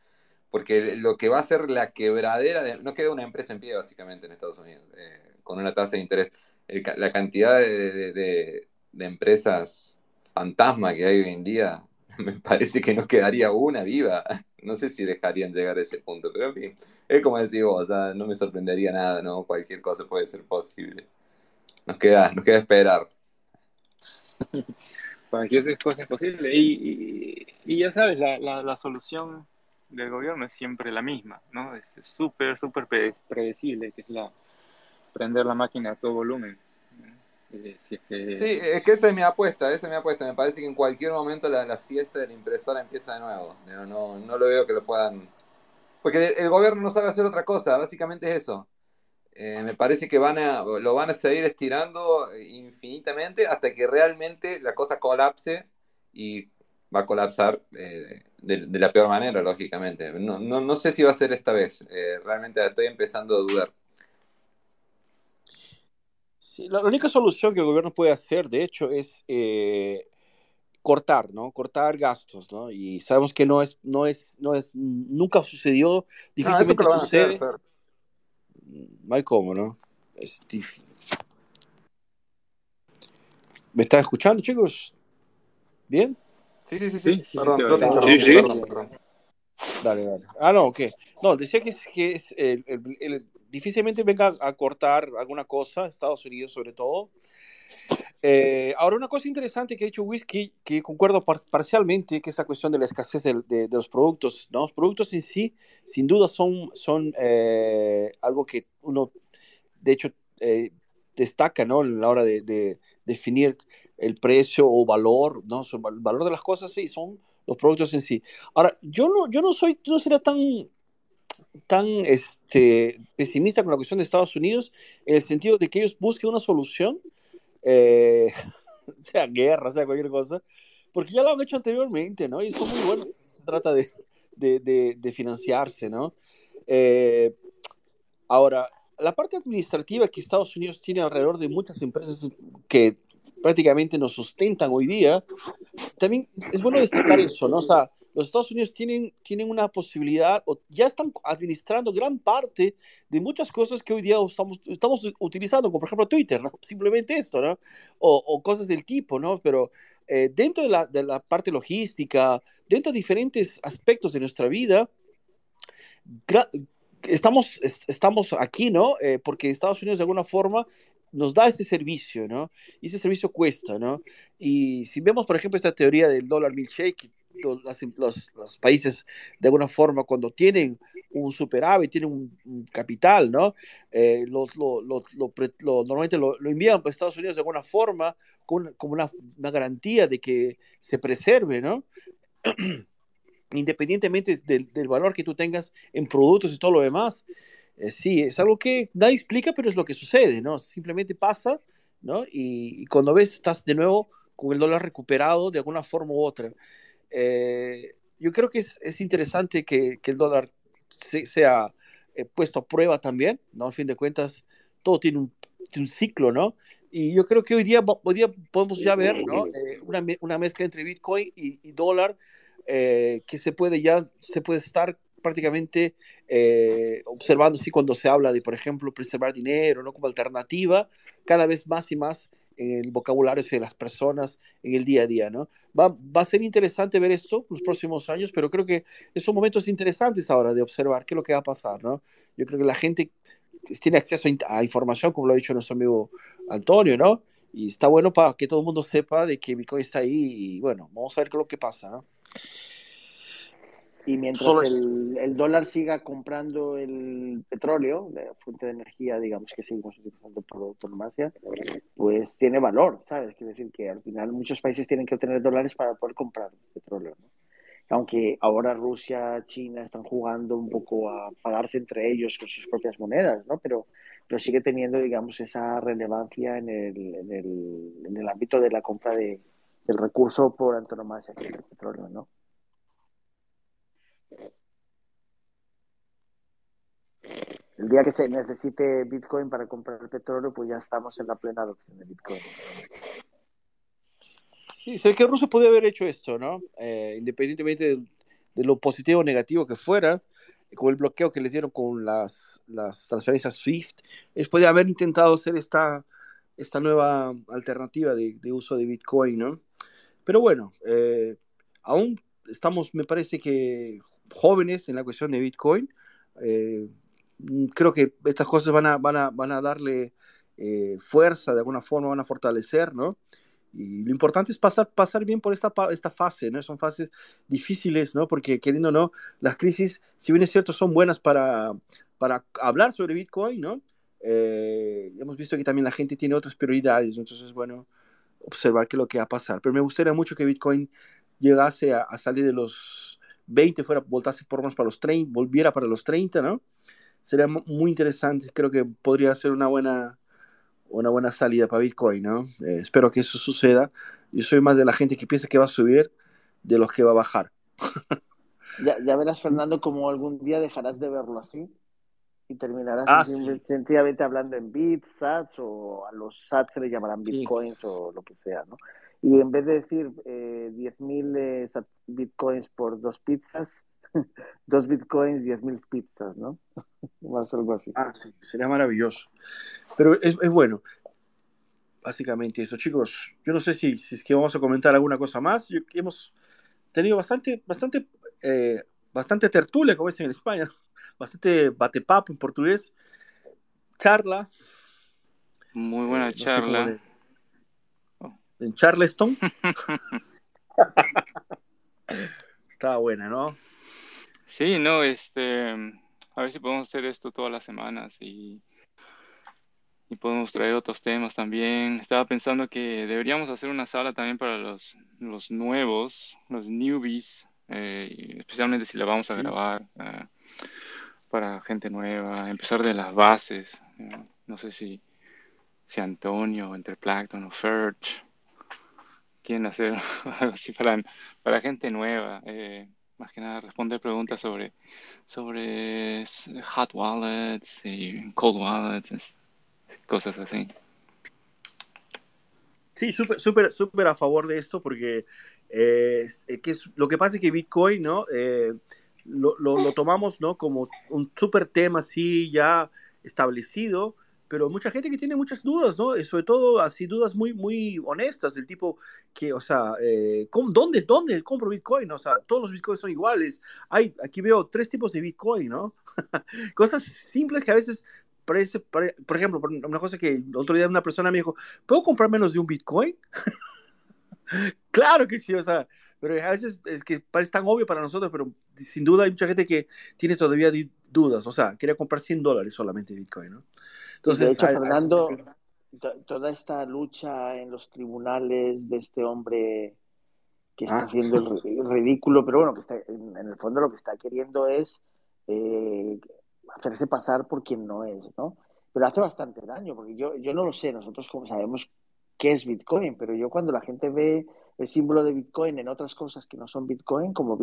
porque lo que va a ser la quebradera, no queda una empresa en pie básicamente en Estados Unidos, eh, con una tasa de interés. la cantidad de, de, empresas fantasma que hay hoy en día, me parece que no quedaría una viva no sé si dejarían llegar a ese punto, pero en fin, es como decís vos, no me sorprendería nada, ¿no? Cualquier cosa puede ser posible. Nos queda, nos queda esperar. Cualquier cosa es posible. Y, y, ya sabes, la, la, solución del gobierno es siempre la misma, ¿no? Es súper, súper predecible, que es la prender la máquina a todo volumen. Eh, sí, es que esa es mi apuesta, esa es mi apuesta. Me parece que en cualquier momento la, la fiesta de la impresora empieza de nuevo. No, no, no, lo veo que lo puedan... Porque el, gobierno no sabe hacer otra cosa, básicamente es eso. Eh, me parece que van a, lo van a seguir estirando infinitamente hasta que realmente la cosa colapse y va a colapsar eh, de, de, la peor manera, lógicamente. No, no, no, sé si va a ser esta vez. realmente estoy empezando a dudar la, única solución que el gobierno puede hacer, de hecho, es eh, cortar, ¿no? Cortar gastos, ¿no? Y sabemos que no es, no es, no es, nunca sucedió, difícilmente no, sucede. No hay cómo, ¿no? Es difícil. ¿Me están escuchando, chicos? ¿Bien? Sí, sí, sí, sí. perdón, perdón, Dale, dale. Ah, no, ok. No, decía que es, que es el, el, difícilmente venga a cortar alguna cosa, Estados Unidos sobre todo. Eh, ahora, una cosa interesante que ha dicho Whisky, que concuerdo parcialmente, que es la cuestión de la escasez de, de, los productos. ¿no? Los productos en sí, sin duda, son, son eh, algo que uno, de hecho, eh, destaca ¿no? a la hora de, de, definir el precio o valor, ¿no? el valor de las cosas, sí, son los productos en sí. Ahora, yo no, yo no soy, no sería tan tan este, pesimista con la cuestión de Estados Unidos en el sentido de que ellos busquen una solución, eh, sea guerra, sea cualquier cosa, porque ya lo han hecho anteriormente, ¿no? Y son muy buenos. Se trata de, de, financiarse, ¿no? Eh, ahora, la parte administrativa que Estados Unidos tiene alrededor de muchas empresas que prácticamente nos sustentan hoy día, también es bueno destacar eso, ¿no? O sea, los Estados Unidos tienen, tienen una posibilidad, o ya están administrando gran parte de muchas cosas que hoy día estamos, estamos utilizando, como por ejemplo Twitter, ¿no? Simplemente esto, ¿no? O, o cosas del tipo, ¿no? Pero eh, dentro de la, de la parte logística, dentro de diferentes aspectos de nuestra vida, estamos, estamos aquí, ¿no? Eh, porque Estados Unidos de alguna forma nos da ese servicio, ¿no? Y ese servicio cuesta, ¿no? Y si vemos, por ejemplo, esta teoría del dólar milkshake, los, los, los, países de alguna forma cuando tienen un superávit, tienen un, capital, ¿no? Eh, lo, lo, normalmente lo, envían para Estados Unidos de alguna forma como, como una, una, garantía de que se preserve, ¿no? Independientemente del, del, valor que tú tengas en productos y todo lo demás. Eh, sí, es algo que nadie explica, pero es lo que sucede, ¿no? Simplemente pasa, ¿no? Y, y cuando ves, estás de nuevo con el dólar recuperado de alguna forma u otra. Eh, yo creo que es, es interesante que, que, el dólar se, sea eh, puesto a prueba también, ¿no? Al fin de cuentas, todo tiene un, un ciclo, ¿no? Y yo creo que hoy día, hoy día podemos ya ver, ¿no? Eh, una, una, mezcla entre Bitcoin y, y dólar que se puede ya, se puede estar prácticamente observando, sí, cuando se habla de, por ejemplo, preservar dinero, ¿no? Como alternativa, cada vez más y más en el vocabulario de las personas en el día a día, ¿no? Va, va a ser interesante ver esto los próximos años, pero creo que son momentos interesantes ahora de observar qué es lo que va a pasar, ¿no? Yo creo que la gente tiene acceso a, información, como lo ha dicho nuestro amigo Antonio, ¿no? Y está bueno para que todo el mundo sepa de que Bitcoin está ahí y bueno, vamos a ver qué es lo que pasa, ¿no? Y mientras el, el, dólar siga comprando el petróleo, la fuente de energía, digamos que seguimos utilizando por autonomía, pues tiene valor, ¿sabes? Quiere decir que al final muchos países tienen que obtener dólares para poder comprar petróleo, ¿no? Aunque ahora Rusia, China están jugando un poco a pagarse entre ellos con sus propias monedas, ¿no? Pero, pero sigue teniendo, digamos, esa relevancia en el, en el, en el ámbito de la compra de, del recurso por antonomasia, que es el petróleo, ¿no? El día que se necesite Bitcoin para comprar petróleo, pues ya estamos en la plena adopción de Bitcoin. Sí, sé que Rusia podría haber hecho esto, ¿no? Eh, independientemente de, lo positivo o negativo que fuera, con el bloqueo que les dieron con las, las transferencias SWIFT, ellos podrían haber intentado hacer esta, esta nueva alternativa de, de uso de Bitcoin, ¿no? Pero bueno, eh, aún estamos, me parece que jóvenes en la cuestión de Bitcoin. Eh, creo que estas cosas van a, van a, van a darle eh, fuerza, de alguna forma van a fortalecer, ¿no? Y lo importante es pasar, pasar bien por esta, esta fase, ¿no? Son fases difíciles, ¿no? Porque queriendo o no, las crisis, si bien es cierto, son buenas para, para hablar sobre Bitcoin, ¿no? Eh, hemos visto que también la gente tiene otras prioridades, entonces, bueno, observar qué es lo que va a pasar. Pero me gustaría mucho que Bitcoin llegase a, a salir de los 20, fuera, voltase por más para los 30, volviera para los 30, ¿no? Sería muy interesante, creo que podría ser una buena, una buena salida para Bitcoin, ¿no? Eh, espero que eso suceda. Yo soy más de la gente que piensa que va a subir de los que va a bajar. ya, ya verás, Fernando, como algún día dejarás de verlo así y terminarás ah, sencillamente hablando en bits, sats o a los sats se le llamarán bitcoins o lo que sea, ¿no? Y en vez de decir eh, 10.000 eh, bitcoins por dos pizzas, dos bitcoins, 10.000 pizzas, ¿no? Más algo así. Ah, sí, sería maravilloso. Pero es, es, bueno. Básicamente eso, chicos. Yo no sé si, si, es que vamos a comentar alguna cosa más. Yo, hemos tenido bastante, bastante, eh, bastante tertulia, como dicen en España. Bastante batepapo en portugués. Charla. Muy buena eh, no charla en Charleston. Estaba buena, ¿no? Sí, no, este, a ver si podemos hacer esto todas las semanas y, y podemos traer otros temas también. Estaba pensando que deberíamos hacer una sala también para los, los nuevos, los newbies, eh, especialmente si la vamos a sí. grabar uh, para gente nueva, empezar de las bases. Uh, no sé si, si Antonio, entre Plankton o Ferch quieren hacer algo así para, para gente nueva. Eh, más que nada responder preguntas sobre, sobre hot wallets y cold wallets, cosas así. Sí, súper, súper, súper a favor de esto porque eh, que lo que pasa es que Bitcoin, ¿no? Eh, lo, lo, tomamos, ¿no? Como un súper tema así ya establecido, pero mucha gente que tiene muchas dudas, ¿no? Sobre todo así dudas muy, muy honestas, del tipo que, o sea, eh, ¿dónde, ¿dónde compro Bitcoin? O sea, todos los Bitcoins son iguales. Hay, aquí veo tres tipos de Bitcoin, ¿no? Cosas simples que a veces parece, por ejemplo, una cosa que otro día una persona me dijo, ¿puedo comprar menos de un Bitcoin? claro que sí, o sea, pero a veces es que parece tan obvio para nosotros, pero sin duda hay mucha gente que tiene todavía dudas, o sea, quería comprar 100 dólares solamente Bitcoin, ¿no? Entonces, de hecho, Fernando, toda esta lucha en los tribunales de este hombre que está ah. haciendo el ridículo, pero bueno, que está, en, el fondo lo que está queriendo es eh, hacerse pasar por quien no es, ¿no? Pero hace bastante daño, porque yo, yo no lo sé, nosotros como sabemos qué es Bitcoin, pero yo cuando la gente ve el símbolo de Bitcoin en otras cosas que no son Bitcoin, como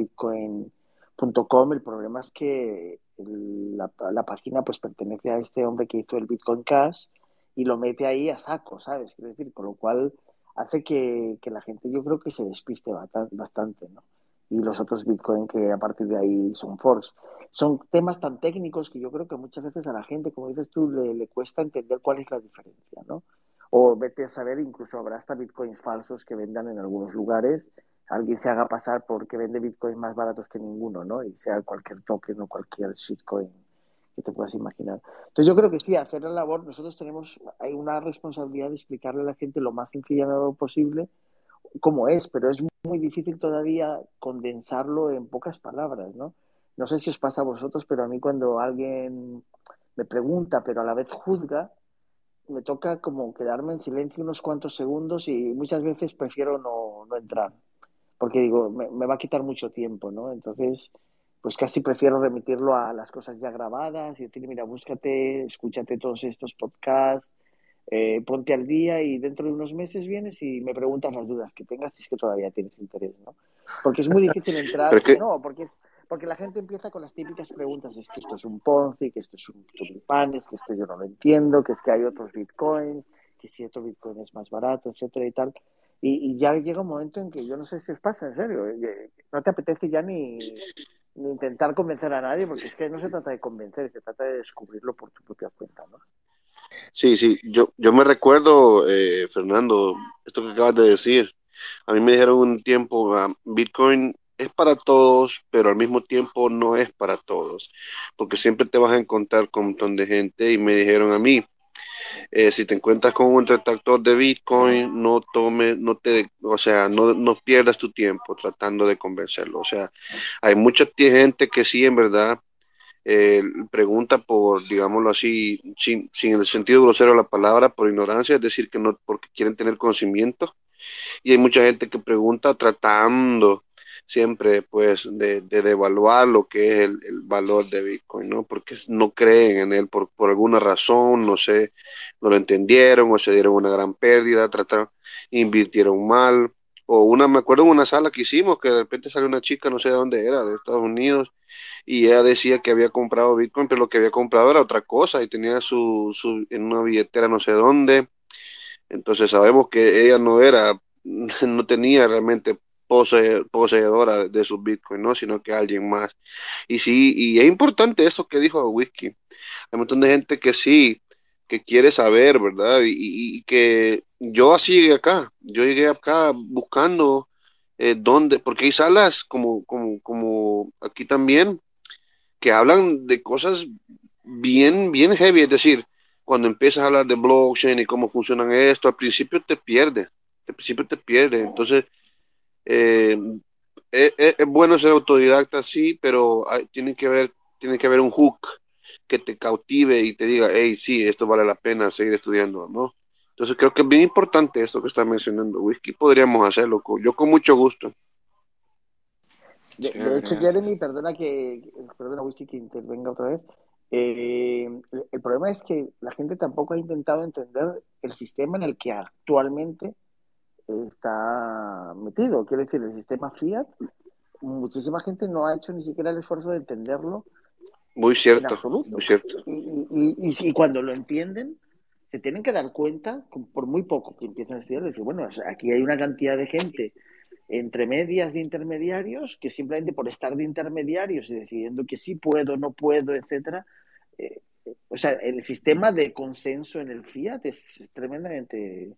Bitcoin.com, el problema es que la, página pues pertenece a este hombre que hizo el Bitcoin Cash y lo mete ahí a saco, ¿sabes? Quiero decir, con lo cual hace que, que la gente yo creo que se despiste bastante, ¿no? Y los otros Bitcoin que a partir de ahí son forks. Son temas tan técnicos que yo creo que muchas veces a la gente, como dices tú, le, le cuesta entender cuál es la diferencia, ¿no? O vete a saber, incluso habrá hasta bitcoins falsos que vendan en algunos lugares. Alguien se haga pasar porque vende bitcoins más baratos que ninguno, ¿no? Y sea cualquier token o cualquier shitcoin que te puedas imaginar. Entonces yo creo que sí, hacer la labor, nosotros tenemos, hay una responsabilidad de explicarle a la gente lo más sencilla posible cómo es, pero es muy difícil todavía condensarlo en pocas palabras, ¿no? No sé si os pasa a vosotros, pero a mí cuando alguien me pregunta, pero a la vez juzga, me toca como quedarme en silencio unos cuantos segundos y muchas veces prefiero no entrar, porque digo, me, va a quitar mucho tiempo, ¿no? Entonces, pues casi prefiero remitirlo a las cosas ya grabadas y decirle, mira, búscate, escúchate todos estos podcasts, eh, ponte al día y dentro de unos meses vienes y me preguntas las dudas que tengas si es que todavía tienes interés, ¿no? Porque es muy difícil entrar, no, porque es, porque la gente empieza con las típicas preguntas, es que esto es un Ponzi, que esto es un tulipanes, que esto yo no lo entiendo, que es que hay otros Bitcoin, que si otro Bitcoin es más barato, etcétera y tal. Y, ya llega un momento en que yo no sé si os pasa, en serio, eh, no te apetece ya ni, intentar convencer a nadie, porque es que no se trata de convencer, se trata de descubrirlo por tu propia cuenta, ¿no? Sí, sí, yo, yo me recuerdo, eh, Fernando, esto que acabas de decir. A mí me dijeron un tiempo, ah, Bitcoin es para todos, pero al mismo tiempo no es para todos, porque siempre te vas a encontrar con un montón de gente y me dijeron a mí, eh, si te encuentras con un retractor de Bitcoin, no tome, no te, o sea, no, no pierdas tu tiempo tratando de convencerlo. O sea, hay mucha gente que sí, en verdad, eh, pregunta por, digámoslo así, sin, sin el sentido grosero de la palabra, por ignorancia, es decir, que no, porque quieren tener conocimiento. Y hay mucha gente que pregunta tratando siempre pues de, de devaluar lo que es el, valor de Bitcoin, ¿no? Porque no creen en él por, por, alguna razón, no sé, no lo entendieron o se dieron una gran pérdida, trataron, invirtieron mal. O una, me acuerdo en una sala que hicimos que de repente salió una chica, no sé de dónde era, de Estados Unidos, y ella decía que había comprado Bitcoin, pero lo que había comprado era otra cosa y tenía su, su en una billetera no sé dónde. Entonces sabemos que ella no era, no tenía realmente poseedora de sus bitcoins, ¿no? Sino que alguien más. Y sí, y es importante eso que dijo Whisky. Hay un montón de gente que sí, que quiere saber, ¿verdad? Y, que yo así llegué acá. Yo llegué acá buscando eh, dónde, porque hay salas como, como, como aquí también que hablan de cosas bien, bien heavy. Es decir, cuando empiezas a hablar de blockchain y cómo funcionan esto, al principio te pierde. Al principio te pierde. Entonces, eh, es, bueno ser autodidacta, sí, pero tiene, que haber, tiene que haber un hook que te cautive y te diga, hey, sí, esto vale la pena seguir estudiando, ¿no? Entonces creo que es bien importante esto que está mencionando Whisky, podríamos hacerlo, yo con mucho gusto. De, hecho, Jeremy, perdona que, perdona Whisky que intervenga otra vez, eh, el problema es que la gente tampoco ha intentado entender el sistema en el que actualmente está metido. Quiero decir, el sistema Fiat muchísima gente no ha hecho ni siquiera el esfuerzo de entenderlo. Muy cierto, muy cierto. Y, cuando lo entienden, se tienen que dar cuenta, por muy poco que empiecen a estudiar, decir, bueno, aquí hay una cantidad de gente entre medias de intermediarios que simplemente por estar de intermediarios y decidiendo que sí puedo, no puedo, etcétera, eh, o sea, el sistema de consenso en el Fiat es, tremendamente eh,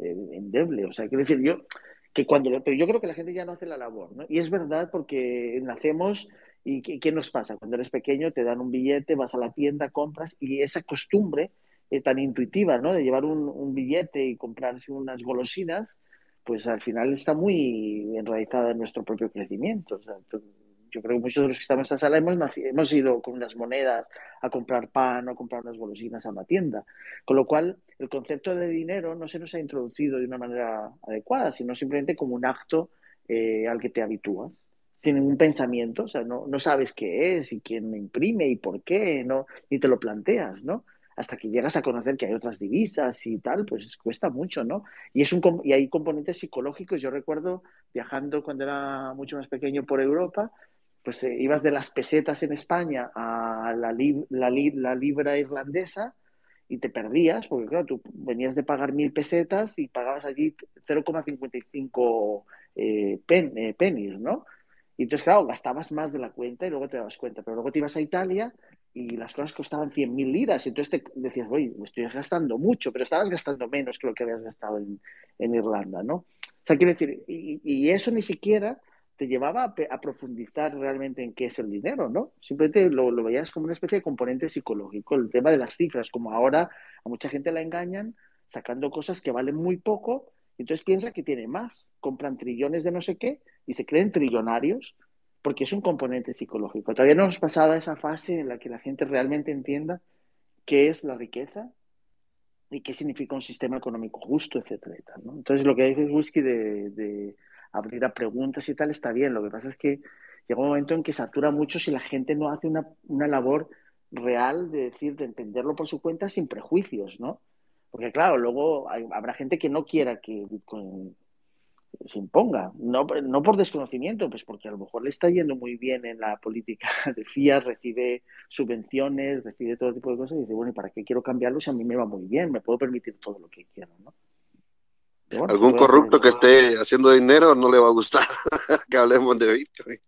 endeble. O sea, quiero decir, yo que cuando, pero yo creo que la gente ya no hace la labor, ¿no? Y es verdad porque nacemos y ¿qué, nos pasa? Cuando eres pequeño te dan un billete, vas a la tienda, compras y esa costumbre eh, tan intuitiva, ¿no? De llevar un, un, billete y comprarse unas golosinas, pues al final está muy enraizada en nuestro propio crecimiento. O sea, yo creo que muchos de los que estamos en esta sala hemos, hemos ido con unas monedas a comprar pan o comprar unas golosinas a una tienda. Con lo cual, el concepto de dinero no se nos ha introducido de una manera adecuada, sino simplemente como un acto eh, al que te habitúas, sin ningún pensamiento. O sea, no, no sabes qué es y quién me imprime y por qué, ¿no? ni te lo planteas, ¿no? hasta que llegas a conocer que hay otras divisas y tal, pues cuesta mucho, ¿no? Y, es un, y hay componentes psicológicos. Yo recuerdo viajando cuando era mucho más pequeño por Europa, pues eh, ibas de las pesetas en España a la, la, la, libra irlandesa y te perdías, porque claro, tú venías de pagar mil pesetas y pagabas allí 0,55 eh, pen, eh, pennies, ¿no? Y entonces, claro, gastabas más de la cuenta y luego te dabas cuenta, pero luego te ibas a Italia y las cosas costaban 100.000 liras, y entonces te decías, oye, me estoy gastando mucho, pero estabas gastando menos que lo que habías gastado en, en Irlanda, ¿no? O sea, quiero decir, y, y eso ni siquiera te llevaba a, profundizar realmente en qué es el dinero, ¿no? Simplemente lo, veías como una especie de componente psicológico, el tema de las cifras, como ahora a mucha gente la engañan sacando cosas que valen muy poco, entonces piensa que tiene más, compran trillones de no sé qué y se creen trillonarios porque es un componente psicológico. Todavía no hemos pasado a esa fase en la que la gente realmente entienda qué es la riqueza y qué significa un sistema económico justo, etcétera. Entonces, lo que dice Whisky de abrir a preguntas y tal está bien. Lo que pasa es que llega un momento en que satura mucho si la gente no hace una, una labor real de decir, de entenderlo por su cuenta sin prejuicios, ¿no? Porque claro, luego habrá gente que no quiera que Bitcoin se imponga, no, no por desconocimiento, pues porque a lo mejor le está yendo muy bien en la política de FIA, recibe subvenciones, recibe todo tipo de cosas y dice, bueno, ¿y para qué quiero cambiarlo si a mí me va muy bien? Me puedo permitir todo lo que quiero, ¿no? Algún corrupto que esté haciendo dinero no le va a gustar que hablemos de Bitcoin.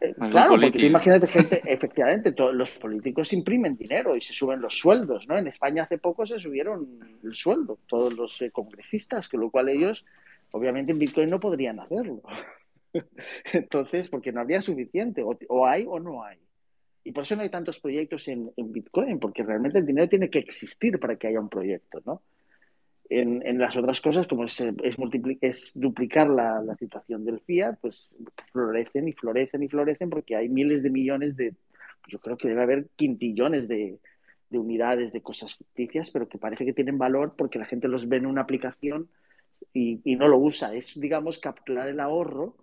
Eh, claro, porque imagínate gente, efectivamente, todos los políticos imprimen dinero y se suben los sueldos, ¿no? En España hace poco se subieron el sueldo, todos los eh, congresistas, con lo cual ellos, obviamente en Bitcoin no podrían hacerlo. Entonces, porque no habría suficiente, o, hay o no hay. Y por eso no hay tantos proyectos en, en Bitcoin, porque realmente el dinero tiene que existir para que haya un proyecto, ¿no? En, las otras cosas, como es, es, duplicar la, situación del fiat, pues florecen y florecen y florecen porque hay miles de millones de, yo creo que debe haber quintillones de, unidades de cosas ficticias, pero que parece que tienen valor porque la gente los ve en una aplicación y, y no lo usa. Es, digamos, capturar el ahorro.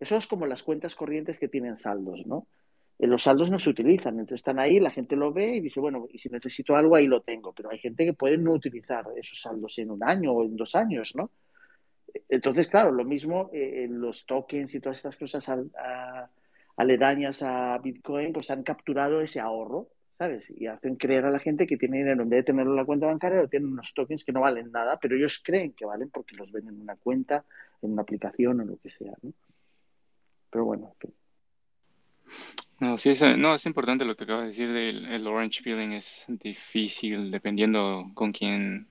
Eso es como las cuentas corrientes que tienen saldos, ¿no? Eh, los saldos no se utilizan, entonces están ahí, la gente lo ve y dice, bueno, y si necesito algo, ahí lo tengo, pero hay gente que puede no utilizar esos saldos en un año o en dos años, ¿no? Entonces, claro, lo mismo eh, los tokens y todas estas cosas aledañas a Bitcoin, pues han capturado ese ahorro, ¿sabes? Y hacen creer a la gente que tiene dinero, en vez de tenerlo en la cuenta bancaria, lo tienen unos tokens que no valen nada, pero ellos creen que valen porque los ven en una cuenta, en una aplicación o lo que sea, ¿no? Pero bueno, no, sí, es, no, es importante lo que acabas de decir del el orange peeling, es difícil dependiendo con quién,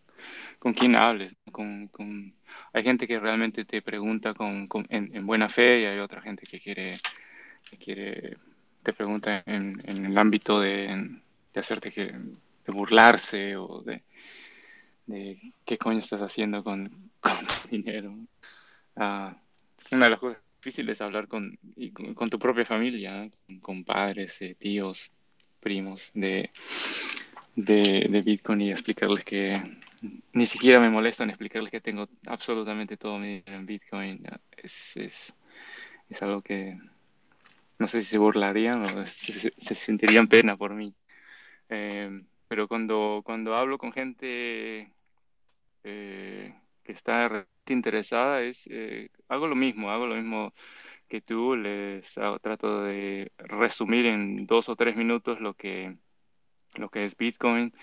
con quién hables. Con, con, hay gente que realmente te pregunta con, en, buena fe y hay otra gente que quiere, que quiere te pregunta en, el ámbito de, de hacerte que, de burlarse o de, qué coño estás haciendo con, con dinero. Uh, una de las cosas difícil es hablar con, con, tu propia familia, con, padres, eh, tíos, primos de, de, Bitcoin y explicarles que ni siquiera me molesta en explicarles que tengo absolutamente todo mi dinero en Bitcoin. Es, es, es algo que no sé si se burlarían o se, sentirían pena por mí. Eh, pero cuando, cuando hablo con gente eh, que está interesada es, eh, hago lo mismo, hago lo mismo que tú, les trato de resumir en dos o tres minutos lo que, lo que es Bitcoin.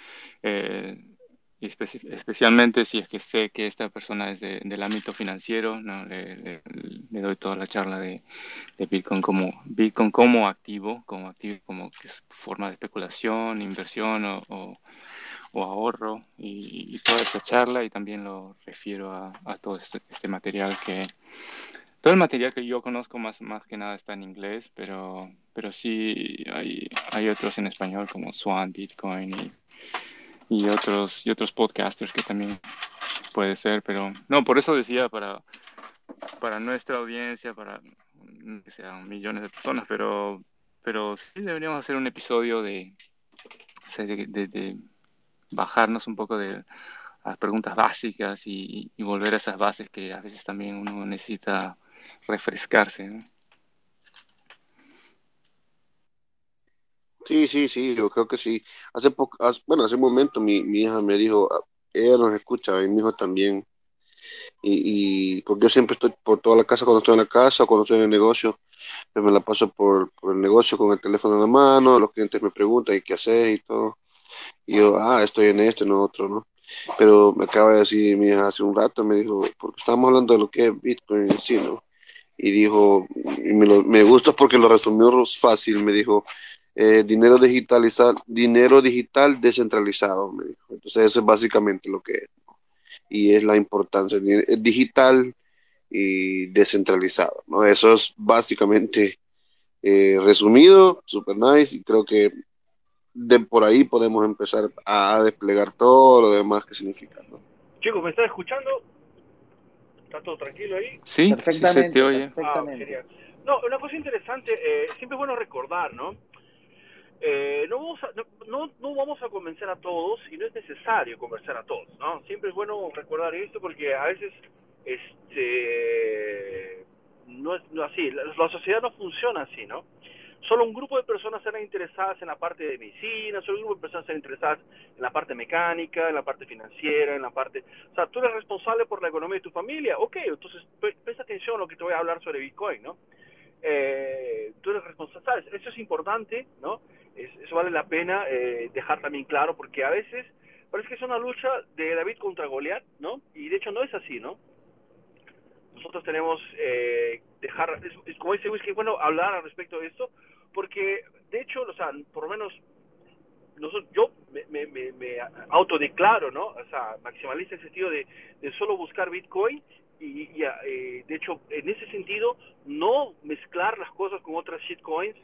Eh, especialmente si es que sé que esta persona es del ámbito financiero, ¿no? le, doy toda la charla de, Bitcoin como Bitcoin como activo, como activo, como forma de especulación, inversión o, ahorro y, toda esta charla y también lo refiero a, todo este, este, material que todo el material que yo conozco más, más que nada está en inglés, pero, pero sí hay, hay otros en español como Swan, Bitcoin y otros y otros podcasters que también puede ser, pero no, por eso decía para para nuestra audiencia, para sean millones de personas, pero pero sí deberíamos hacer un episodio de, bajarnos un poco de las preguntas básicas y, volver a esas bases que a veces también uno necesita refrescarse. Sí, sí, sí, yo creo que sí. Hace poco, bueno, hace un momento mi, mi hija me dijo, ah, ella nos escucha y mi hijo también. Y, y porque yo siempre estoy por toda la casa, cuando estoy en la casa o cuando estoy en el negocio, pues me la paso por, por el negocio con el teléfono en la mano, los clientes me preguntan, ¿y qué haces? y todo. Y yo, ah, estoy en esto, no otro, ¿no? Pero me acaba de decir mi hija hace un rato, me dijo, porque estábamos hablando de lo que es Bitcoin en sí, ¿no? Y dijo, y me, gusta porque lo resumió fácil, me dijo, eh, dinero digitalizado, dinero digital descentralizado, me dijo. Entonces eso es básicamente lo que es. Y es la importancia, es digital y descentralizado, ¿no? Eso es básicamente eh, resumido, super nice, y creo que de por ahí podemos empezar a desplegar todo lo demás que significa, ¿no? Chicos, ¿me están escuchando? ¿Está todo tranquilo ahí? Sí, perfectamente. Ah, no, una cosa interesante, eh, siempre es bueno recordar, ¿no? Eh, no, vamos a, no, no, vamos a convencer a todos y no es necesario convencer a todos, ¿no? Siempre es bueno recordar esto porque a veces este no es así, la, sociedad no funciona así, ¿no? Solo un grupo de personas serán interesadas en la parte de medicina, solo un grupo de personas serán interesadas en la parte mecánica, en la parte financiera, en la parte... O sea, tú eres responsable por la economía de tu familia, ok, entonces presta atención a lo que te voy a hablar sobre Bitcoin, ¿no? Eh, tú eres responsable, eso es importante, ¿no? eso vale la pena eh, dejar también claro, porque a veces parece que es una lucha de David contra Goliat, ¿no? Y de hecho no es así, ¿no? Nosotros tenemos eh, dejar, es, como dice Whisky, bueno, hablar al respecto de esto, porque de hecho, o sea, por lo menos nosotros, yo me, me, me, autodeclaro, ¿no? O sea, maximalista en el sentido de, solo buscar Bitcoin y, y eh, de hecho, en ese sentido, no mezclar las cosas con otras shitcoins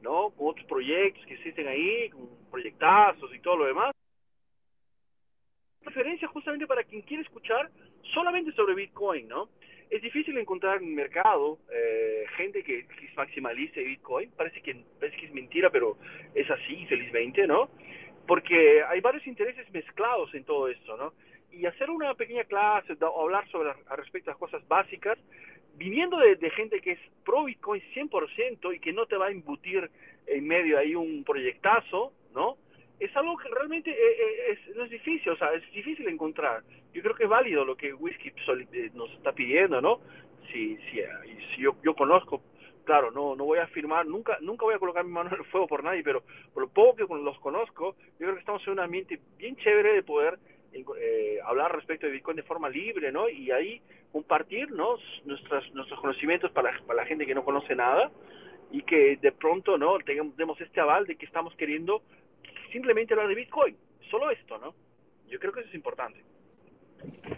¿no? Con otros proyectos que existen ahí, con proyectazos y todo lo demás. Referencia justamente para quien quiere escuchar solamente sobre Bitcoin, ¿no? Es difícil encontrar en el mercado eh, gente que, maximalice Bitcoin. Parece que, parece que es mentira, pero es así, felizmente, ¿no? Porque hay varios intereses mezclados en todo esto, ¿no? Y hacer una pequeña clase o hablar sobre a respecto a las cosas básicas viniendo de, gente que es pro Bitcoin 100% y que no te va a embutir en medio ahí un proyectazo, ¿no? Es algo que realmente eh, eh, es, no es difícil, o sea, es difícil encontrar. Yo creo que es válido lo que Whisky eh, nos está pidiendo, ¿no? Si, si, si yo, yo conozco, claro, no, no voy a afirmar, nunca, nunca voy a colocar mi mano en el fuego por nadie, pero por lo poco que los conozco, yo creo que estamos en un ambiente bien chévere de poder eh, hablar respecto de Bitcoin de forma libre, ¿no? Y ahí compartir, ¿no? Nuestros, nuestros conocimientos para, para la gente que no conoce nada y que de pronto, ¿no? Tengamos, demos este aval de que estamos queriendo simplemente hablar de Bitcoin. Solo esto, ¿no? Yo creo que eso es importante.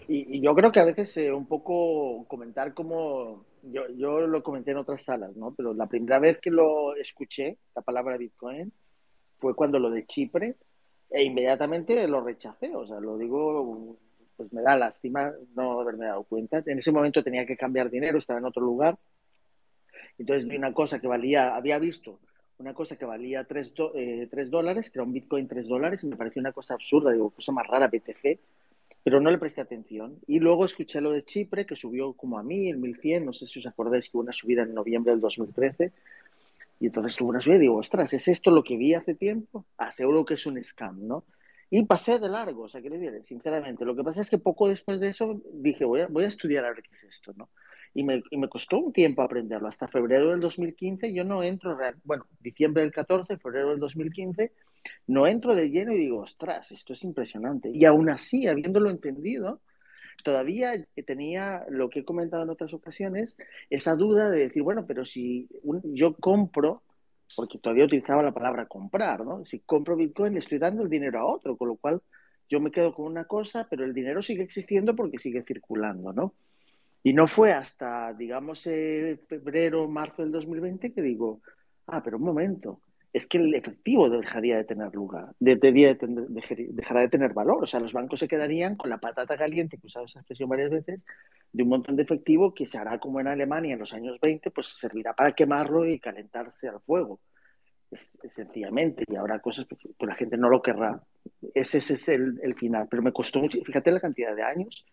Y, yo creo que a veces eh, un poco comentar como yo, yo lo comenté en otras salas, ¿no? Pero la primera vez que lo escuché, la palabra Bitcoin, fue cuando lo de Chipre e inmediatamente lo rechacé, o sea, lo digo, pues me da lástima no haberme dado cuenta. En ese momento tenía que cambiar dinero, estaba en otro lugar. Entonces vi una cosa que valía, había visto una cosa que valía 3, eh, dólares, que era un Bitcoin 3 dólares, y me pareció una cosa absurda, digo, cosa más rara, BTC, pero no le presté atención. Y luego escuché lo de Chipre, que subió como a 1000, 1100, no sé si os acordáis que hubo una subida en noviembre del 2013, y entonces tuve una subida y digo, ostras, ¿es esto lo que vi hace tiempo? Ah, seguro que es un scam, ¿no? Y pasé de largo, o sea, que le diré, sinceramente. Lo que pasa es que poco después de eso dije, voy a, voy a estudiar a ver qué es esto, ¿no? Y me, y me, costó un tiempo aprenderlo. Hasta febrero del 2015 yo no entro, bueno, diciembre del 14, febrero del 2015, no entro de lleno y digo, ostras, esto es impresionante. Y aún así, habiéndolo entendido, todavía tenía lo que he comentado en otras ocasiones, esa duda de decir, bueno, pero si yo compro, porque todavía utilizaba la palabra comprar, ¿no? Si compro Bitcoin le estoy dando el dinero a otro, con lo cual yo me quedo con una cosa, pero el dinero sigue existiendo porque sigue circulando, ¿no? Y no fue hasta, digamos, eh, febrero, marzo del 2020 que digo, ah, pero un momento, es que el efectivo dejaría de tener lugar, de, dejará de tener valor. O sea, los bancos se quedarían con la patata caliente, que he usado esa expresión varias veces, de un montón de efectivo que se hará como en Alemania en los años 20, pues servirá para quemarlo y calentarse al fuego. Es, sencillamente, y habrá cosas que pues, la gente no lo querrá. Ese, es el, el, final, pero me costó mucho, fíjate la cantidad de años,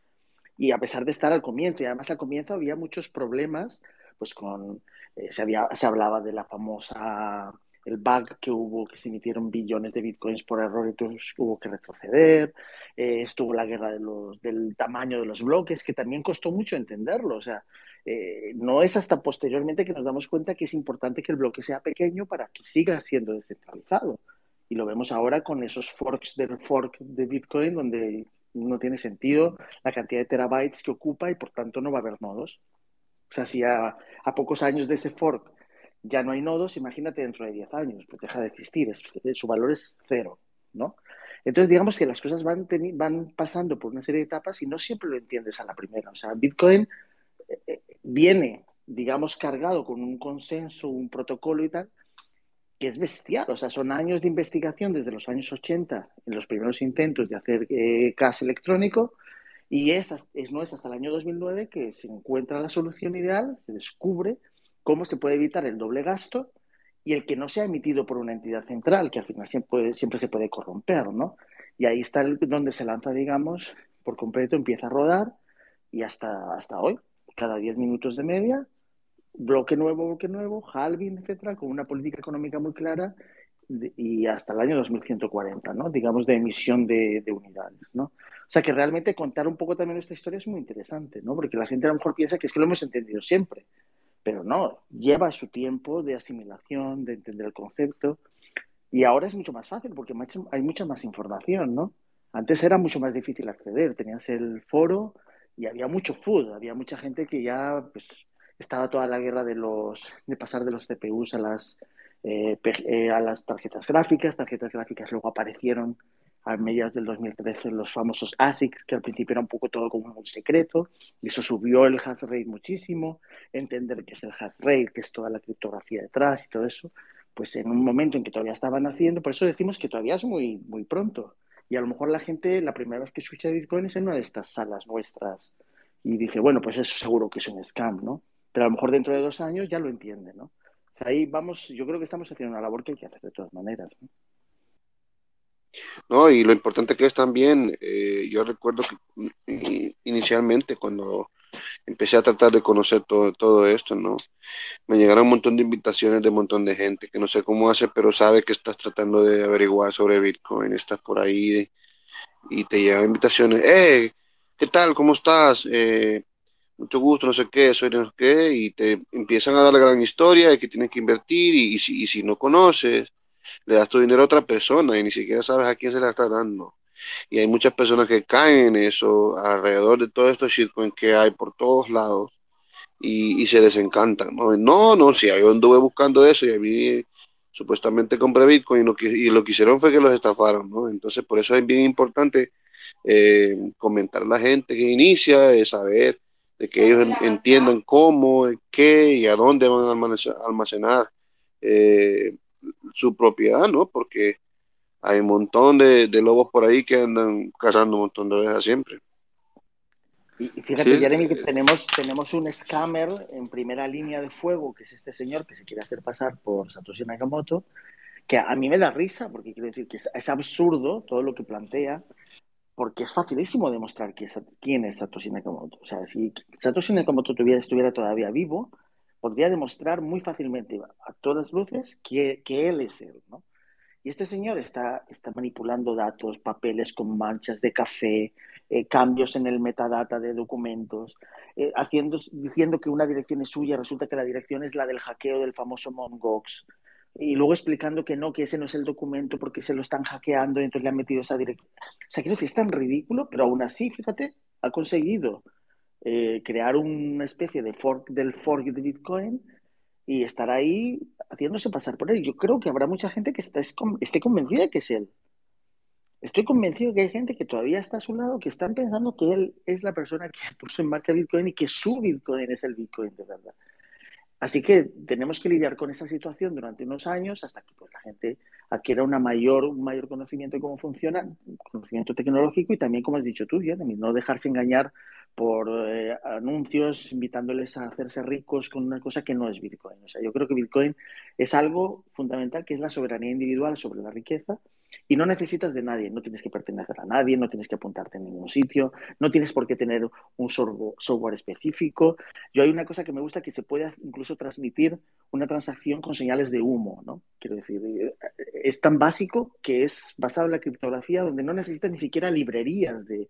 y a pesar de estar al comienzo, y además al comienzo había muchos problemas, pues con, eh, se, había, se hablaba de la famosa el bug que hubo, que se emitieron billones de bitcoins por error y entonces hubo que retroceder. Eh, estuvo la guerra de los, del tamaño de los bloques, que también costó mucho entenderlo. O sea, eh, no es hasta posteriormente que nos damos cuenta que es importante que el bloque sea pequeño para que siga siendo descentralizado. Y lo vemos ahora con esos forks del fork de Bitcoin, donde no tiene sentido la cantidad de terabytes que ocupa y por tanto no va a haber nodos. O sea, si a, a pocos años de ese fork ya no hay nodos, imagínate dentro de 10 años, pues deja de existir, su valor es cero, ¿no? Entonces, digamos que las cosas van, van pasando por una serie de etapas y no siempre lo entiendes a la primera. O sea, Bitcoin eh, eh, viene, digamos, cargado con un consenso, un protocolo y tal, que es bestial. O sea, son años de investigación desde los años 80, en los primeros intentos de hacer eh, electrónico, y es, es, no es hasta el año 2009 que se encuentra la solución ideal, se descubre cómo se puede evitar el doble gasto y el que no sea emitido por una entidad central, que al final siempre, siempre se puede corromper, ¿no? Y ahí está el, donde se lanza, digamos, por completo, empieza a rodar y hasta, hasta hoy, cada 10 minutos de media, bloque nuevo, bloque nuevo, halving, etcétera, con una política económica muy clara y hasta el año 2140, ¿no? Digamos, de emisión de, de, unidades, ¿no? O sea que realmente contar un poco también esta historia es muy interesante, ¿no? Porque la gente a lo mejor piensa que es que lo hemos entendido siempre. Pero no, lleva su tiempo de asimilación, de entender el concepto. Y ahora es mucho más fácil porque hay mucha más información, ¿no? Antes era mucho más difícil acceder. Tenías el foro y había mucho food, había mucha gente que ya pues, estaba toda la guerra de los de pasar de los CPUs a las eh, eh, a las tarjetas gráficas, tarjetas gráficas luego aparecieron a mediados del 2013 los famosos ASICs, que al principio era un poco todo como un secreto, y eso subió el hash rate muchísimo, entender qué es el hash rate, qué es toda la criptografía detrás y todo eso, pues en un momento en que todavía estaban haciendo, por eso decimos que todavía es muy, muy pronto. Y a lo mejor la gente, la primera vez que escucha Bitcoin es en una de estas salas nuestras y dice, bueno, pues eso seguro que es un scam, ¿no? Pero a lo mejor dentro de dos años ya lo entiende, ¿no? ahí vamos, yo creo que estamos haciendo una labor que hay que hacer de todas maneras, ¿no? No, y lo importante que es también, eh, yo recuerdo que inicialmente cuando empecé a tratar de conocer todo, todo esto, ¿no? Me llegaron un montón de invitaciones de un montón de gente que no sé cómo hace, pero sabe que estás tratando de averiguar sobre Bitcoin, estás por ahí y te llegan invitaciones, ¡eh! ¿Qué tal? ¿Cómo estás? Eh, mucho gusto, no sé qué, soy no sé qué, y te empiezan a dar la gran historia de que tienes que invertir y, si, no conoces le das tu dinero a otra persona y ni siquiera sabes a quién se la está dando. Y hay muchas personas que caen en eso alrededor de todo estos shitcoins que hay por todos lados y, se desencantan. No, no, no, si yo anduve buscando eso y a mí supuestamente compré Bitcoin y lo que, y lo que hicieron fue que los estafaron, ¿no? Entonces, por eso es bien importante eh, comentar a la gente que inicia, de saber de que ellos entiendan cómo, qué y a dónde van a almacenar eh, su propiedad, ¿no? Porque hay un montón de, lobos por ahí que andan cazando un montón de ovejas siempre. Y fíjate, Jeremy, que tenemos, tenemos un scammer en primera línea de fuego, que es este señor que se quiere hacer pasar por Satoshi Nakamoto, que a mí me da risa, porque quiero decir que es, absurdo todo lo que plantea, porque es facilísimo demostrar quién es Satoshi Nakamoto. O sea, si Satoshi Nakamoto estuviera todavía vivo, podría demostrar muy fácilmente a todas luces que, que él es él, ¿no? Y este señor está, está manipulando datos, papeles con manchas de café, eh, cambios en el metadata de documentos, eh, haciendo, diciendo que una dirección es suya, resulta que la dirección es la del hackeo del famoso Mongox, y luego explicando que no, que ese no es el documento porque se lo están hackeando y entonces le han metido esa dirección. O sea, quiero decir, es tan ridículo, pero aún así, fíjate, ha conseguido eh, crear una especie de fork del fork de Bitcoin y estar ahí haciéndose pasar por él. Yo creo que habrá mucha gente que está, esté convencida de que es él. Estoy convencido que hay gente que todavía está a su lado, que están pensando que él es la persona que puso en marcha Bitcoin y que su Bitcoin es el Bitcoin de verdad. Así que tenemos que lidiar con esa situación durante unos años hasta que pues, la gente adquiera una mayor, un mayor conocimiento de cómo funciona, conocimiento tecnológico y también, como has dicho tú, Jeremy, no dejarse engañar por eh, anuncios invitándoles a hacerse ricos con una cosa que no es Bitcoin. O sea, yo creo que Bitcoin es algo fundamental que es la soberanía individual sobre la riqueza y no necesitas de nadie, no tienes que pertenecer a nadie, no tienes que apuntarte en ningún sitio, no tienes por qué tener un software específico. Yo hay una cosa que me gusta que se puede incluso transmitir una transacción con señales de humo, ¿no? Quiero decir, eh, es tan básico que es basado en la criptografía donde no necesitas ni siquiera librerías de,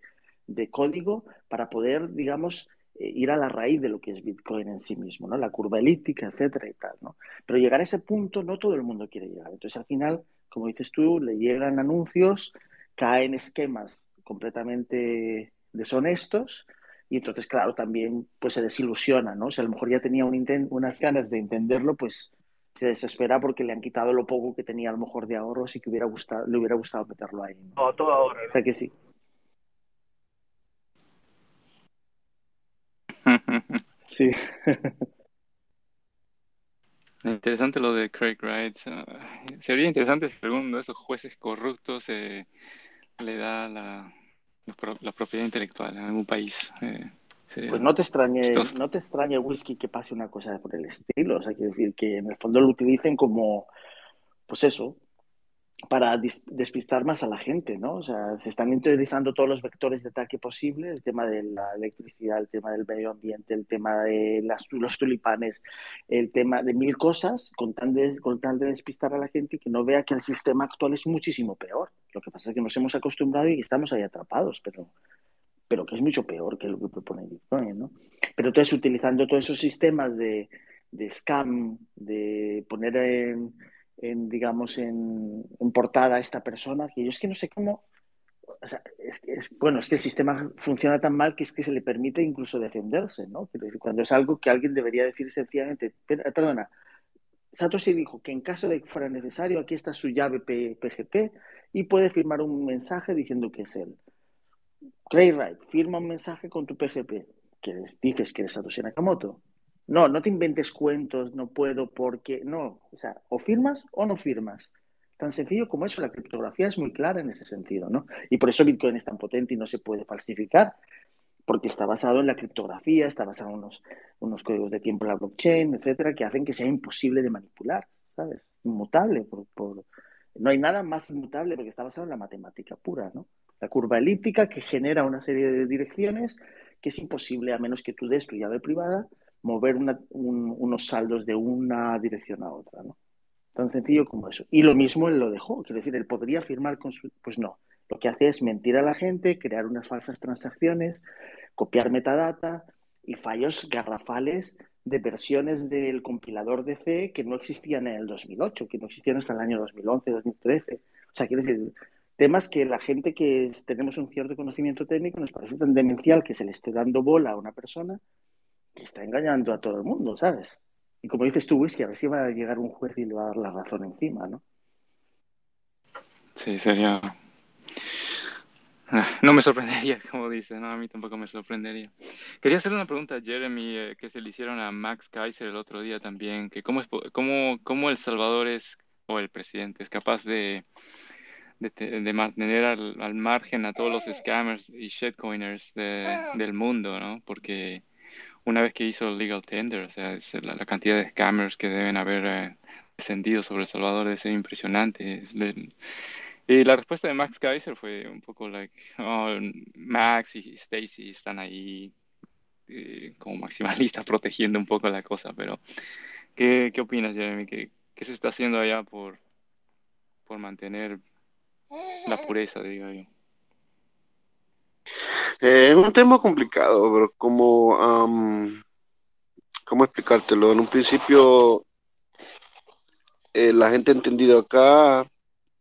código para poder, digamos, eh, ir a la raíz de lo que es Bitcoin en sí mismo, ¿no? La curva elíptica, etcétera y tal, ¿no? Pero llegar a ese punto no todo el mundo quiere llegar. Entonces, al final, como dices tú, le llegan anuncios, caen esquemas completamente deshonestos y entonces, claro, también pues se desilusiona, ¿no? Si a lo mejor ya tenía un unas ganas de entenderlo, pues se desespera porque le han quitado lo poco que tenía a lo mejor de ahorros y que hubiera gustado, le hubiera gustado meterlo ahí. ¿no? todo ahora. O sea que sí. sí. Interesante lo de Craig Wright. Sería interesante si alguno de esos jueces corruptos eh, le da la, la, propiedad intelectual en algún país. Eh, pues no te extrañe, no te extrañe whisky que pase una cosa por el estilo. O sea, quiero decir que en el fondo lo utilicen como, pues eso, para despistar más a la gente, ¿no? O sea, se están utilizando todos los vectores de ataque posible, el tema de la electricidad, el tema del medio ambiente, el tema de las, los tulipanes, el tema de mil cosas, con tal, de, con tal de despistar a la gente que no vea que el sistema actual es muchísimo peor. Lo que pasa es que nos hemos acostumbrado y estamos ahí atrapados, pero, pero que es mucho peor que lo que propone Bitcoin, ¿no? Pero entonces, utilizando todos esos sistemas de, de scam, de poner en en digamos, en, portada a esta persona, que yo es que no sé cómo, es, bueno, es que el sistema funciona tan mal que es que se le permite incluso defenderse, ¿no? cuando es algo que alguien debería decir sencillamente, perdona, Satoshi dijo que en caso de que fuera necesario, aquí está su llave PGP y puede firmar un mensaje diciendo que es él. Craig Wright, firma un mensaje con tu PGP, que dices que eres Satoshi Nakamoto. No, no te inventes cuentos, no puedo porque, no, o sea, o firmas o no firmas. Tan sencillo como eso, la criptografía es muy clara en ese sentido, ¿no? Y por eso Bitcoin es tan potente y no se puede falsificar, porque está basado en la criptografía, está basado en unos, unos códigos de tiempo en la blockchain, etcétera, que hacen que sea imposible de manipular, ¿sabes? Inmutable, por, no hay nada más inmutable porque está basado en la matemática pura, ¿no? La curva elíptica que genera una serie de direcciones que es imposible a menos que tú des tu llave privada mover unos saldos de una dirección a otra, ¿no? Tan sencillo como eso. Y lo mismo él lo dejó, quiere decir, él podría firmar con su... Pues no, lo que hace es mentir a la gente, crear unas falsas transacciones, copiar metadata y fallos garrafales de versiones del compilador de C que no existían en el 2008, que no existían hasta el año 2011, 2013. O sea, quiere decir, temas que la gente que tenemos un cierto conocimiento técnico nos parece tan demencial que se le esté dando bola a una persona que está engañando a todo el mundo, ¿sabes? Y como dices tú, Whisky, a ver si va a llegar un juez y le va a dar la razón encima, ¿no? Sí, sería... Ah, no me sorprendería, como dice, no, a mí tampoco me sorprendería. Quería hacer una pregunta a Jeremy eh, que se le hicieron a Max Kaiser el otro día también, que cómo, es, cómo, cómo El Salvador es, o el presidente, es capaz de, de, mantener al, al, margen a todos los scammers y shitcoiners del mundo, ¿no? Porque una vez que hizo el legal tender, o sea, la, cantidad de scammers que deben haber eh, descendido sobre El Salvador es impresionante. y la respuesta de Max Kaiser fue un poco like, oh, Max y Stacy están ahí eh, como maximalistas protegiendo un poco la cosa, pero ¿qué, qué opinas, Jeremy? ¿Qué, ¿Qué, se está haciendo allá por, por mantener la pureza, digo yo? Eh, es un tema complicado, pero como, ¿cómo explicártelo? En un principio, eh, la gente ha entendido acá,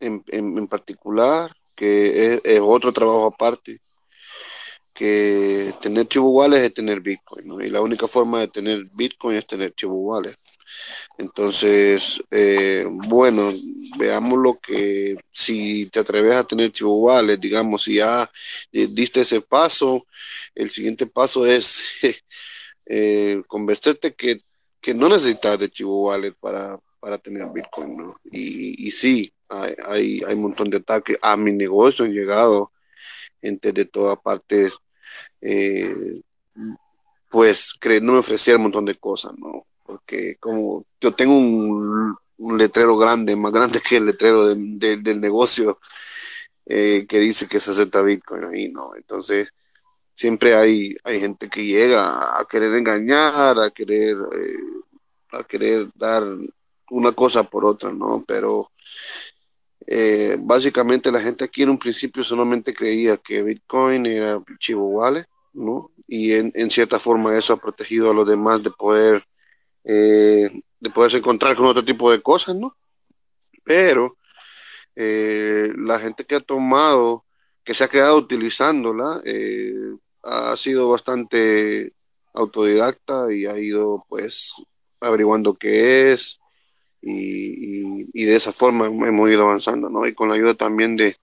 en, en, particular, que es, otro trabajo aparte, que tener chivo es tener Bitcoin. Y la única forma de tener Bitcoin es tener chivo Entonces, eh, bueno, veamos lo que, si te atreves a tener chivo digamos, si ya eh, diste ese paso, el siguiente paso es eh, convencerte que, que, no necesitas de chivo para, para tener Bitcoin, ¿no? Y, sí, hay, hay, un montón de ataques a mi negocio, han llegado gente de todas partes eh, pues no me ofrecía un montón de cosas, ¿no? Porque como yo tengo un, letrero grande, más grande que el letrero del negocio, eh, que dice que se acepta Bitcoin ahí, ¿no? Entonces, siempre hay, hay gente que llega a querer engañar, a querer, eh, a querer dar una cosa por otra, ¿no? Pero básicamente la gente aquí en un principio solamente creía que Bitcoin era chivo wallet ¿no? Y en, cierta forma eso ha protegido a los demás de poder, eh, de poderse encontrar con otro tipo de cosas, ¿no? Pero eh, la gente que ha tomado, que se ha quedado utilizándola, eh, ha sido bastante autodidacta y ha ido pues averiguando qué es y, de esa forma hemos ido avanzando, ¿no? Y con la ayuda también de,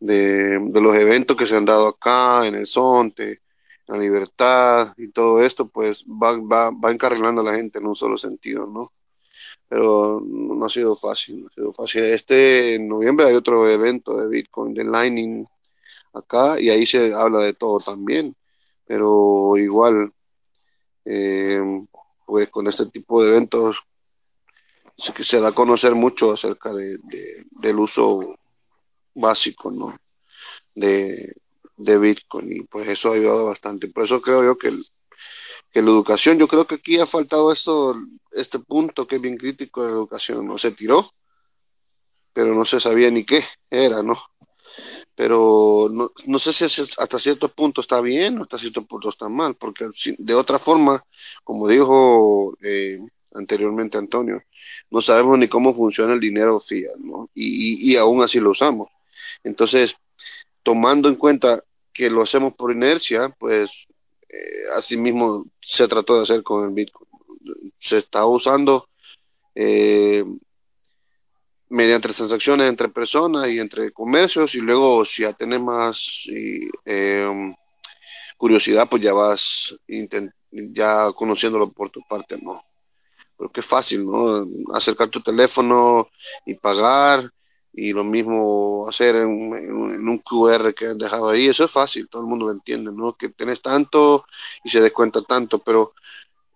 de, de, los eventos que se han dado acá en el Zonte, la libertad y todo esto, pues va, va, va encarrilando a la gente en un solo sentido, ¿no? Pero no ha sido fácil, no ha sido fácil. Este en noviembre hay otro evento de Bitcoin, de Lightning acá, y ahí se habla de todo también, pero igual, eh, pues con este tipo de eventos se, da a conocer mucho acerca de, del uso básico, ¿no? De, de Bitcoin y pues eso ha ayudado bastante. Por eso creo yo que, que la educación, yo creo que aquí ha faltado esto, este punto que es bien crítico de la educación, no se tiró, pero no se sabía ni qué era, ¿no? Pero no, no sé si hasta cierto punto está bien o hasta cierto punto está mal, porque de otra forma, como dijo eh, anteriormente Antonio, no sabemos ni cómo funciona el dinero fiat, ¿no? Y, y, y aún así lo usamos. Entonces, tomando en cuenta que lo hacemos por inercia, pues eh, así mismo se trató de hacer con el Bitcoin. Se está usando eh, mediante transacciones entre personas y entre comercios y luego si ya tienes más eh, curiosidad, pues ya vas ya conociéndolo por tu parte, ¿no? Porque es fácil, ¿no? Acercar tu teléfono y pagar y lo mismo hacer en, un QR que han dejado ahí, eso es fácil, todo el mundo lo entiende, ¿no? Que tienes tanto y se descuenta tanto, pero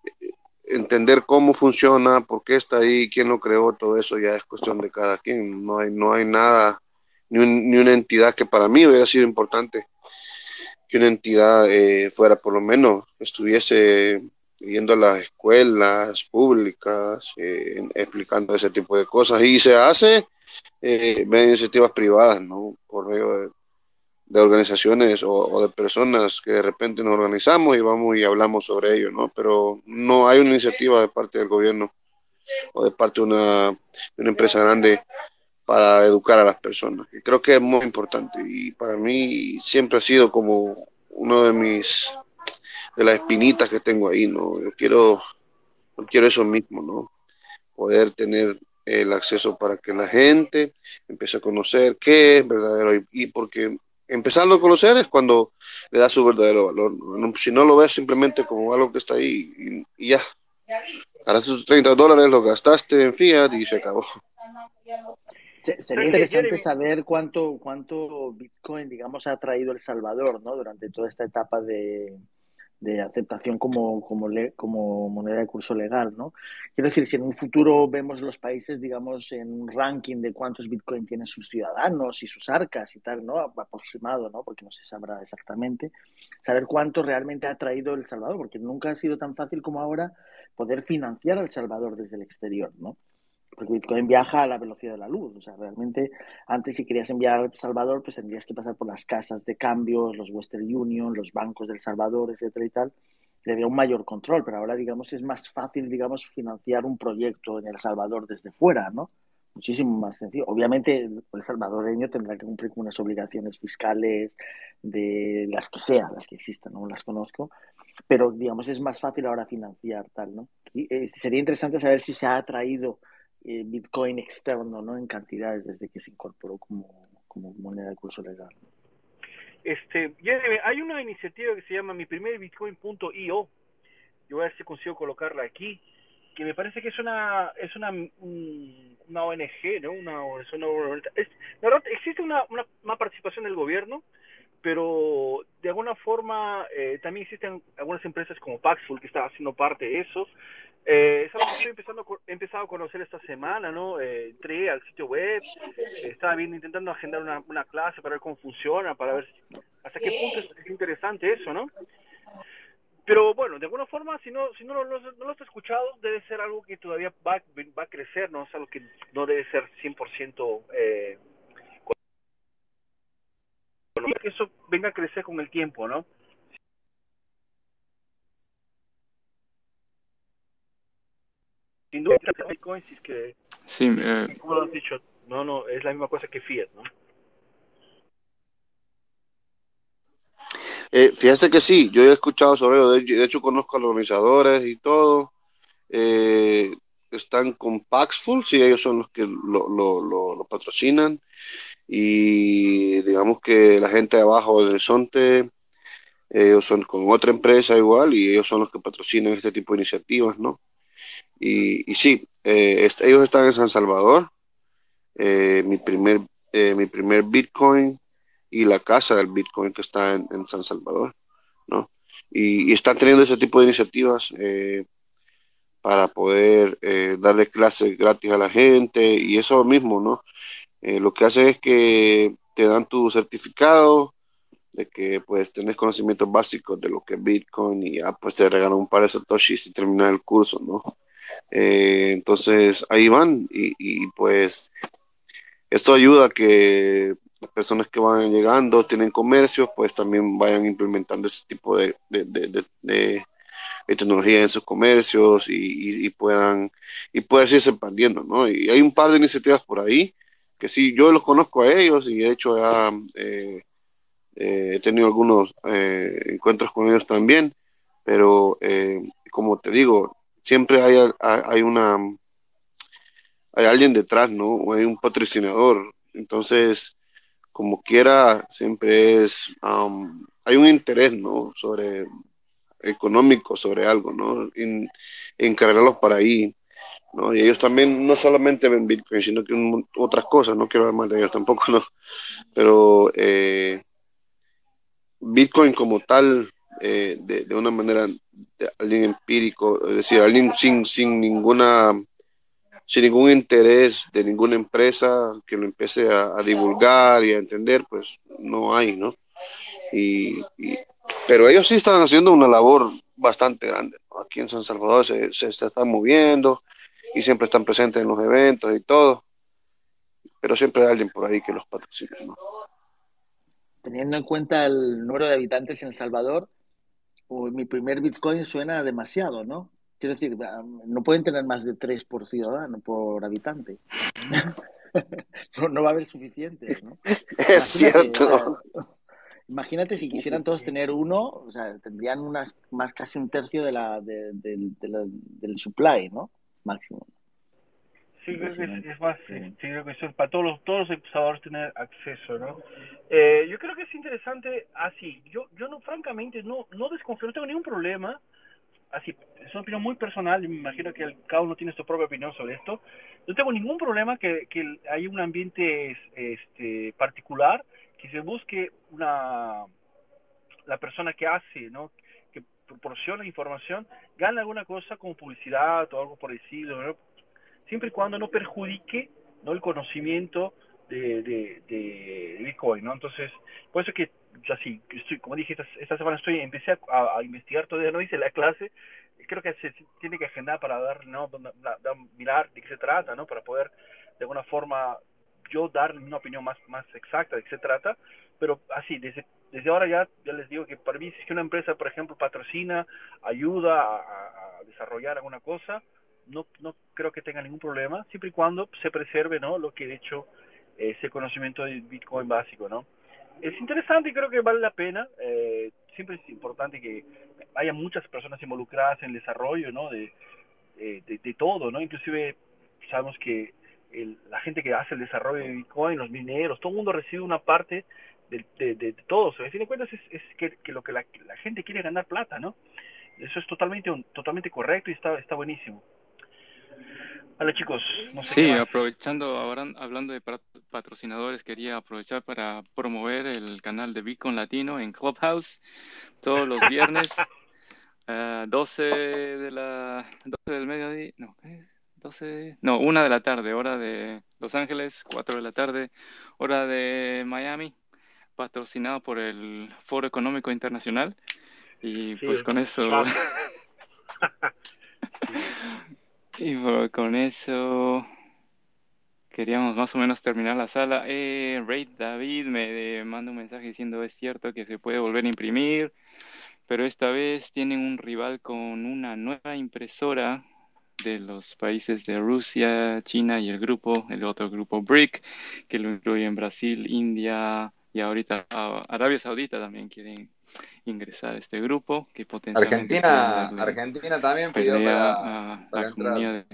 eh, entender cómo funciona, por qué está ahí, quién lo creó, todo eso ya es cuestión de cada quien, no hay, no hay nada, ni, ni una entidad que para mí hubiera sido importante que una entidad eh, fuera por lo menos, estuviese yendo a las escuelas públicas, eh, explicando ese tipo de cosas, y se hace eh, iniciativas privadas, ¿no? Por medio de, organizaciones o, de personas que de repente nos organizamos y vamos y hablamos sobre ello, ¿no? Pero no hay una iniciativa de parte del gobierno o de parte de una, una empresa grande para educar a las personas. Creo que es muy importante y para mí siempre ha sido como uno de mis de las espinitas que tengo ahí, ¿no? Yo quiero yo quiero eso mismo, ¿no? Poder tener el acceso para que la gente empiece a conocer qué es verdadero y, porque empezando a conocer es cuando le da su verdadero valor. Si no lo ves simplemente como algo que está ahí y, ya. Ahora tus 30 dólares los gastaste en fiat y se acabó. Sería interesante saber cuánto, cuánto Bitcoin, digamos, ha traído El Salvador, ¿no? Durante toda esta etapa de, de aceptación como, como, como moneda de curso legal, ¿no? Quiero decir, si en un futuro vemos los países, digamos, en un ranking de cuántos Bitcoin tienen sus ciudadanos y sus arcas y tal, ¿no? Aproximado, ¿no? Porque no se sabrá exactamente. Saber cuánto realmente ha traído El Salvador, porque nunca ha sido tan fácil como ahora poder financiar a El Salvador desde el exterior, ¿no? Porque Bitcoin viaja a la velocidad de la luz. O sea, realmente antes si querías enviar a El Salvador, pues tendrías que pasar por las casas de cambios, los Western Union, los bancos del Salvador, etcétera y tal. Y había un mayor control, pero ahora, digamos, es más fácil, digamos, financiar un proyecto en El Salvador desde fuera, ¿no? Muchísimo más sencillo. Obviamente, el salvadoreño tendrá que cumplir con unas obligaciones fiscales de las que sea, las que existan, no las conozco, pero, digamos, es más fácil ahora financiar tal, ¿no? Y, eh, sería interesante saber si se ha atraído eh, Bitcoin externo, ¿no? En cantidades desde que se incorporó como, como moneda de curso legal. Este, hay una iniciativa que se llama mi primer bitcoin.io. Yo a ver si consigo colocarla aquí, que me parece que es una es una una ONG, ¿no? Una, es, verdad, existe una, una, participación del gobierno, pero de alguna forma eh, también existen algunas empresas como Paxful que están haciendo parte de eso eh, es algo que estoy empezando, he empezado a conocer esta semana, ¿no? Eh, entré al sitio web, estaba viendo, intentando agendar una, una, clase para ver cómo funciona, para ver hasta qué punto es, interesante eso, ¿no? Pero bueno, de alguna forma, si no si no, lo, no lo has escuchado, debe ser algo que todavía va, va a crecer, ¿no? Es algo que no debe ser 100% eh, eso venga a crecer con el tiempo, ¿no? Sin duda, Bitcoin, si es que, sí, eh... como lo has dicho, no, no, es la misma cosa que Fiat, ¿no? Eh, fíjate que sí, yo he escuchado sobre ello, de hecho conozco a los organizadores y todo, eh, están con Paxful, sí, ellos son los que lo, lo, lo, lo, patrocinan, y digamos que la gente de abajo del horizonte, ellos son con otra empresa igual, y ellos son los que patrocinan este tipo de iniciativas, ¿no? Y, sí, eh, ellos están en San Salvador. Eh, mi, primer, eh, mi primer Bitcoin y la casa del Bitcoin que está en, en San Salvador, ¿no? Y, están teniendo ese tipo de iniciativas para poder darle clases gratis a la gente y eso mismo, ¿no? lo que hace es que te dan tu certificado de que pues tenés conocimientos básicos de lo que es Bitcoin y ya pues te regalan un par de satoshis y terminas el curso, ¿no? Eh, entonces ahí van y, pues esto ayuda a que las personas que van llegando, tienen comercios, pues también vayan implementando ese tipo de, de, tecnología en sus comercios y, puedan y puedan irse expandiendo, ¿no? Y hay un par de iniciativas por ahí que sí, yo los conozco a ellos y de hecho ya, eh, eh, he tenido algunos encuentros con ellos también, pero como te digo, siempre hay, hay una hay alguien detrás, ¿no? O hay un patrocinador. Entonces, como quiera, siempre es hay un interés, ¿no? Sobre económico sobre algo, ¿no? En, encargarlos para ahí, ¿no? Y ellos también no solamente ven Bitcoin, sino que otras cosas, no quiero hablar mal de ellos tampoco, ¿no? Pero eh, Bitcoin como tal, eh, de, una manera alguien empírico, es decir, alguien sin, sin ninguna sin ningún interés de ninguna empresa que lo empiece a, divulgar y a entender, pues no hay, ¿no? Y, pero ellos sí están haciendo una labor bastante grande. Aquí en San Salvador se, se, están moviendo y siempre están presentes en los eventos y todo, pero siempre hay alguien por ahí que los patrocina, ¿no? Teniendo en cuenta el número de habitantes en El Salvador, mi primer Bitcoin suena demasiado, ¿no? Quiero decir, no pueden tener más de tres por ciudadano, por habitante. no, va a haber suficientes, ¿no? Es cierto. imagínate si quisieran todos tener uno, o sea, tendrían unas, más casi un tercio de la, de, la, del supply, ¿no? Máximo. Sí, creo que es, más, sí. creo que eso para todos los, todos los empezadores tener acceso, ¿no? Eh, yo creo que es interesante, así, yo, yo no, francamente, no, no desconfío, no tengo ningún problema, así, es una opinión muy personal, me imagino que el, cada uno tiene su propia opinión sobre esto, no tengo ningún problema que, que haya un ambiente este, particular, que se busque una, la persona que hace, ¿no? que proporciona información, gane alguna cosa como publicidad o algo por el estilo, siempre y cuando no perjudique ¿no? el conocimiento de, de, Bitcoin, ¿no? Entonces, por eso que, así, estoy, como dije, esta, esta semana estoy, empecé a, investigar, todavía no hice la clase, creo que se tiene que agendar para dar, ¿no? mirar de qué se trata, ¿no? Para poder de alguna forma yo dar una opinión más, más exacta de qué se trata, pero así, desde, desde ahora ya, ya les digo que para mí si es que una empresa, por ejemplo, patrocina, ayuda a, desarrollar alguna cosa, no, no creo que tenga ningún problema, siempre y cuando se preserve, ¿no? Lo que de hecho ese conocimiento de Bitcoin básico, ¿no? Es interesante y creo que vale la pena. Eh, siempre es importante que haya muchas personas involucradas en el desarrollo, ¿no? De, de, todo, ¿no? Inclusive sabemos que la gente que hace el desarrollo de Bitcoin, los mineros, todo el mundo recibe una parte de, de, de todo. A fin de cuentas es, es que, que, lo que la, la, gente quiere ganar plata, ¿no? Eso es totalmente, totalmente correcto y está, está buenísimo. Hola chicos. sí, aprovechando, ahora hablando de patrocinadores, quería aprovechar para promover el canal de Bitcoin Latino en Clubhouse todos los viernes, 12 de la 12 del mediodía, no, 12, no, una de la tarde, hora de Los Ángeles, 4 de la tarde, hora de Miami, patrocinado por el Foro Económico Internacional. Y pues con eso. Y con eso queríamos más o menos terminar la sala. Eh, Ray David me manda un mensaje diciendo es cierto que se puede volver a imprimir, pero esta vez tienen un rival con una nueva impresora de los países de Rusia, China y el grupo, el otro grupo BRIC, que lo incluye en Brasil, India y ahorita Arabia Saudita también quieren ingresar a este grupo que potencialmente Argentina Argentina también pidió para, la economía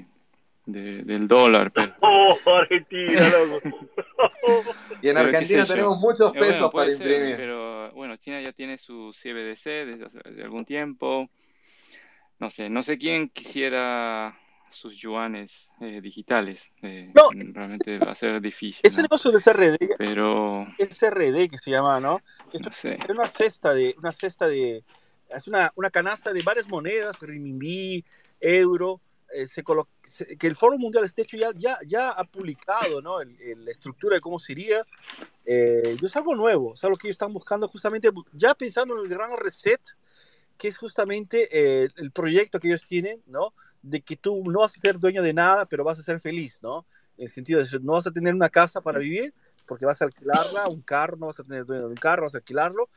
del dólar pero... oh Argentina y en Argentina tenemos muchos eh, pesos para imprimir. pero bueno China ya tiene su CBDC desde hace algún tiempo. No sé no sé quién quisiera sus yuanes eh, digitales. Eh, no, realmente va a ser difícil. Ese negocio de SRD, pero SRD que se llama, ¿no? Es una cesta de, una cesta de, es una, una canasta de varias monedas, renminbi, euro, eh, se que el Foro Mundial, de hecho, ya, ya, ya ha publicado ¿no? la estructura de cómo sería. Eh, es algo nuevo, es algo que ellos están buscando justamente, ya pensando en el gran reset, que es justamente el proyecto que ellos tienen, ¿no? De que tú no vas a ser dueño de nada, pero vas a ser feliz, ¿no? En el sentido de no vas a tener una casa para vivir, porque vas a alquilarla, un carro, no vas a tener dueño de un carro, vas a alquilarlo,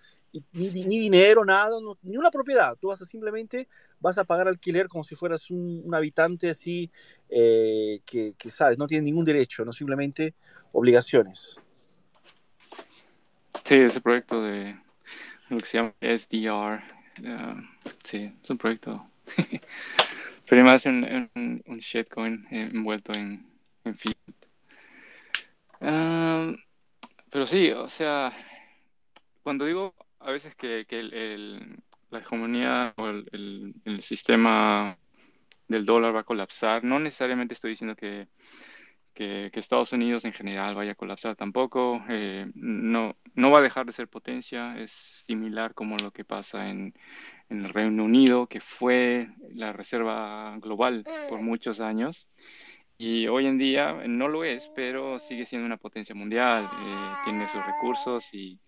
ni, ni, dinero, nada, ni una propiedad. Tú vas a simplemente, vas a pagar alquiler como si fueras un, habitante así, eh, que, sabes, no tiene ningún derecho, no simplemente obligaciones. Sí, ese proyecto de lo que se llama SDR, uh, sí, es un proyecto Pero más un, un, shitcoin envuelto en, en fiat. pero sí, o sea, cuando digo a veces que, que el, la hegemonía o el, el, sistema del dólar va a colapsar, no necesariamente estoy diciendo que, que, Estados Unidos en general vaya a colapsar tampoco. Eh, no, no va a dejar de ser potencia, es similar como lo que pasa en, en el Reino Unido, que fue la reserva global por muchos años. Y hoy en día no lo es, pero sigue siendo una potencia mundial, eh, tiene sus recursos y,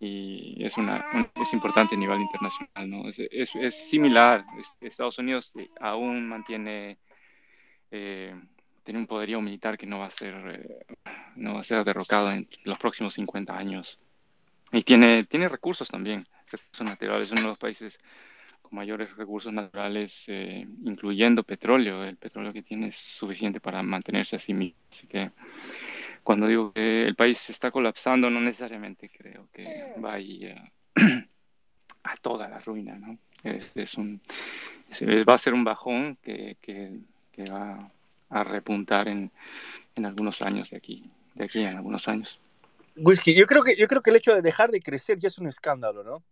y es, una, es importante a nivel internacional. ¿no? Es, es, similar, Estados Unidos aún mantiene, eh, tiene un poderío militar que no va a ser, eh, no va a ser derrocado en los próximos 50 años. Y tiene, tiene recursos también recursos naturales, uno de los países con mayores recursos naturales, eh, incluyendo petróleo. El petróleo que tiene es suficiente para mantenerse a sí mismo. Así que cuando digo que el país se está colapsando, no necesariamente creo que vaya a toda la ruina, ¿no? Es, un, va a ser un bajón que, que, que va a repuntar en, en algunos años de aquí, de aquí en algunos años. Whisky, yo creo que yo creo que el hecho de dejar de crecer ya es un escándalo, ¿no?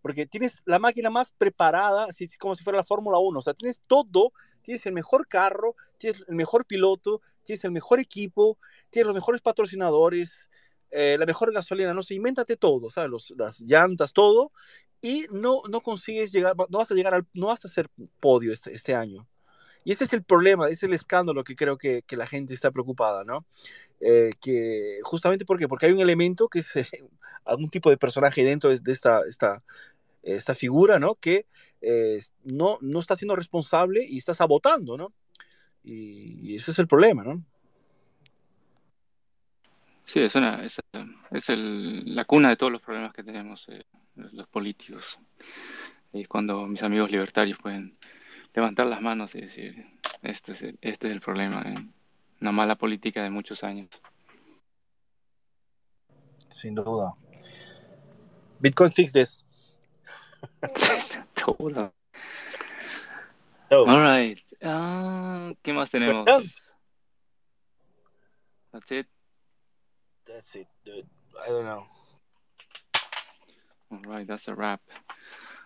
Porque tienes la máquina más preparada, así como si fuera la Fórmula 1, o sea, tienes todo, tienes el mejor carro, tienes el mejor piloto, tienes el mejor equipo, tienes los mejores patrocinadores, eh, la mejor gasolina, no sé, invéntate todo, ¿sabes? Los, las llantas, todo, y no, no consigues llegar, no vas a llegar al, no vas a hacer podio este, este año. Y ese es el problema, ese es el escándalo que creo que, que la gente está preocupada, ¿no? Eh, que justamente porque, porque hay un elemento que es eh, algún tipo de personaje dentro de, esta, esta, esta figura, ¿no? Que eh, no, no está siendo responsable y está sabotando, ¿no? Y, ese es el problema, ¿no? Sí, es, una, es, es el, la cuna de todos los problemas que tenemos eh, los políticos. Es cuando mis amigos libertarios pueden levantar las manos y decir, este es el, este es el problema, ¿eh? una mala política de muchos años. Sin duda. Bitcoin fix this. All right. Uh, ¿Qué más tenemos? That's it. That's it, dude. I don't know. All right, that's a wrap.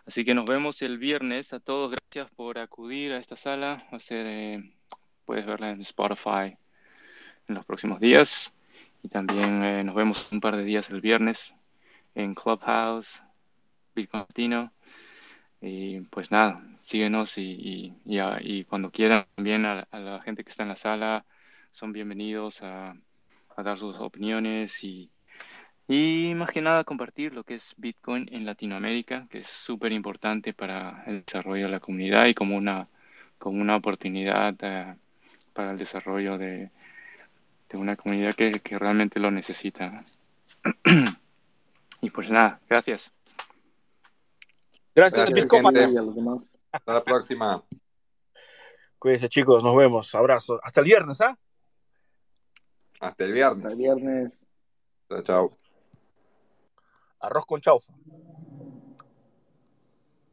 Así que nos vemos el viernes. A todos, gracias por acudir a esta sala. Va a ser, eh, puedes verla en Spotify en los próximos días. Y también eh, nos vemos un par de días el viernes en Clubhouse, Bitcoin. Y pues nada, síguenos y, y, cuando quieran también a, la gente que está en la sala son bienvenidos a, dar sus opiniones y, y más que nada compartir lo que es Bitcoin en Latinoamérica, que es súper importante para el desarrollo de la comunidad y como una, como una oportunidad eh, para el desarrollo de, de una comunidad que, que realmente lo necesita. y pues nada, gracias. Gracias, Hasta la próxima. Cuídense, chicos. Nos vemos. Abrazo. Hasta el viernes, ¿ah? Hasta el viernes. Hasta el viernes. Chao, chao. Arroz con chaufa.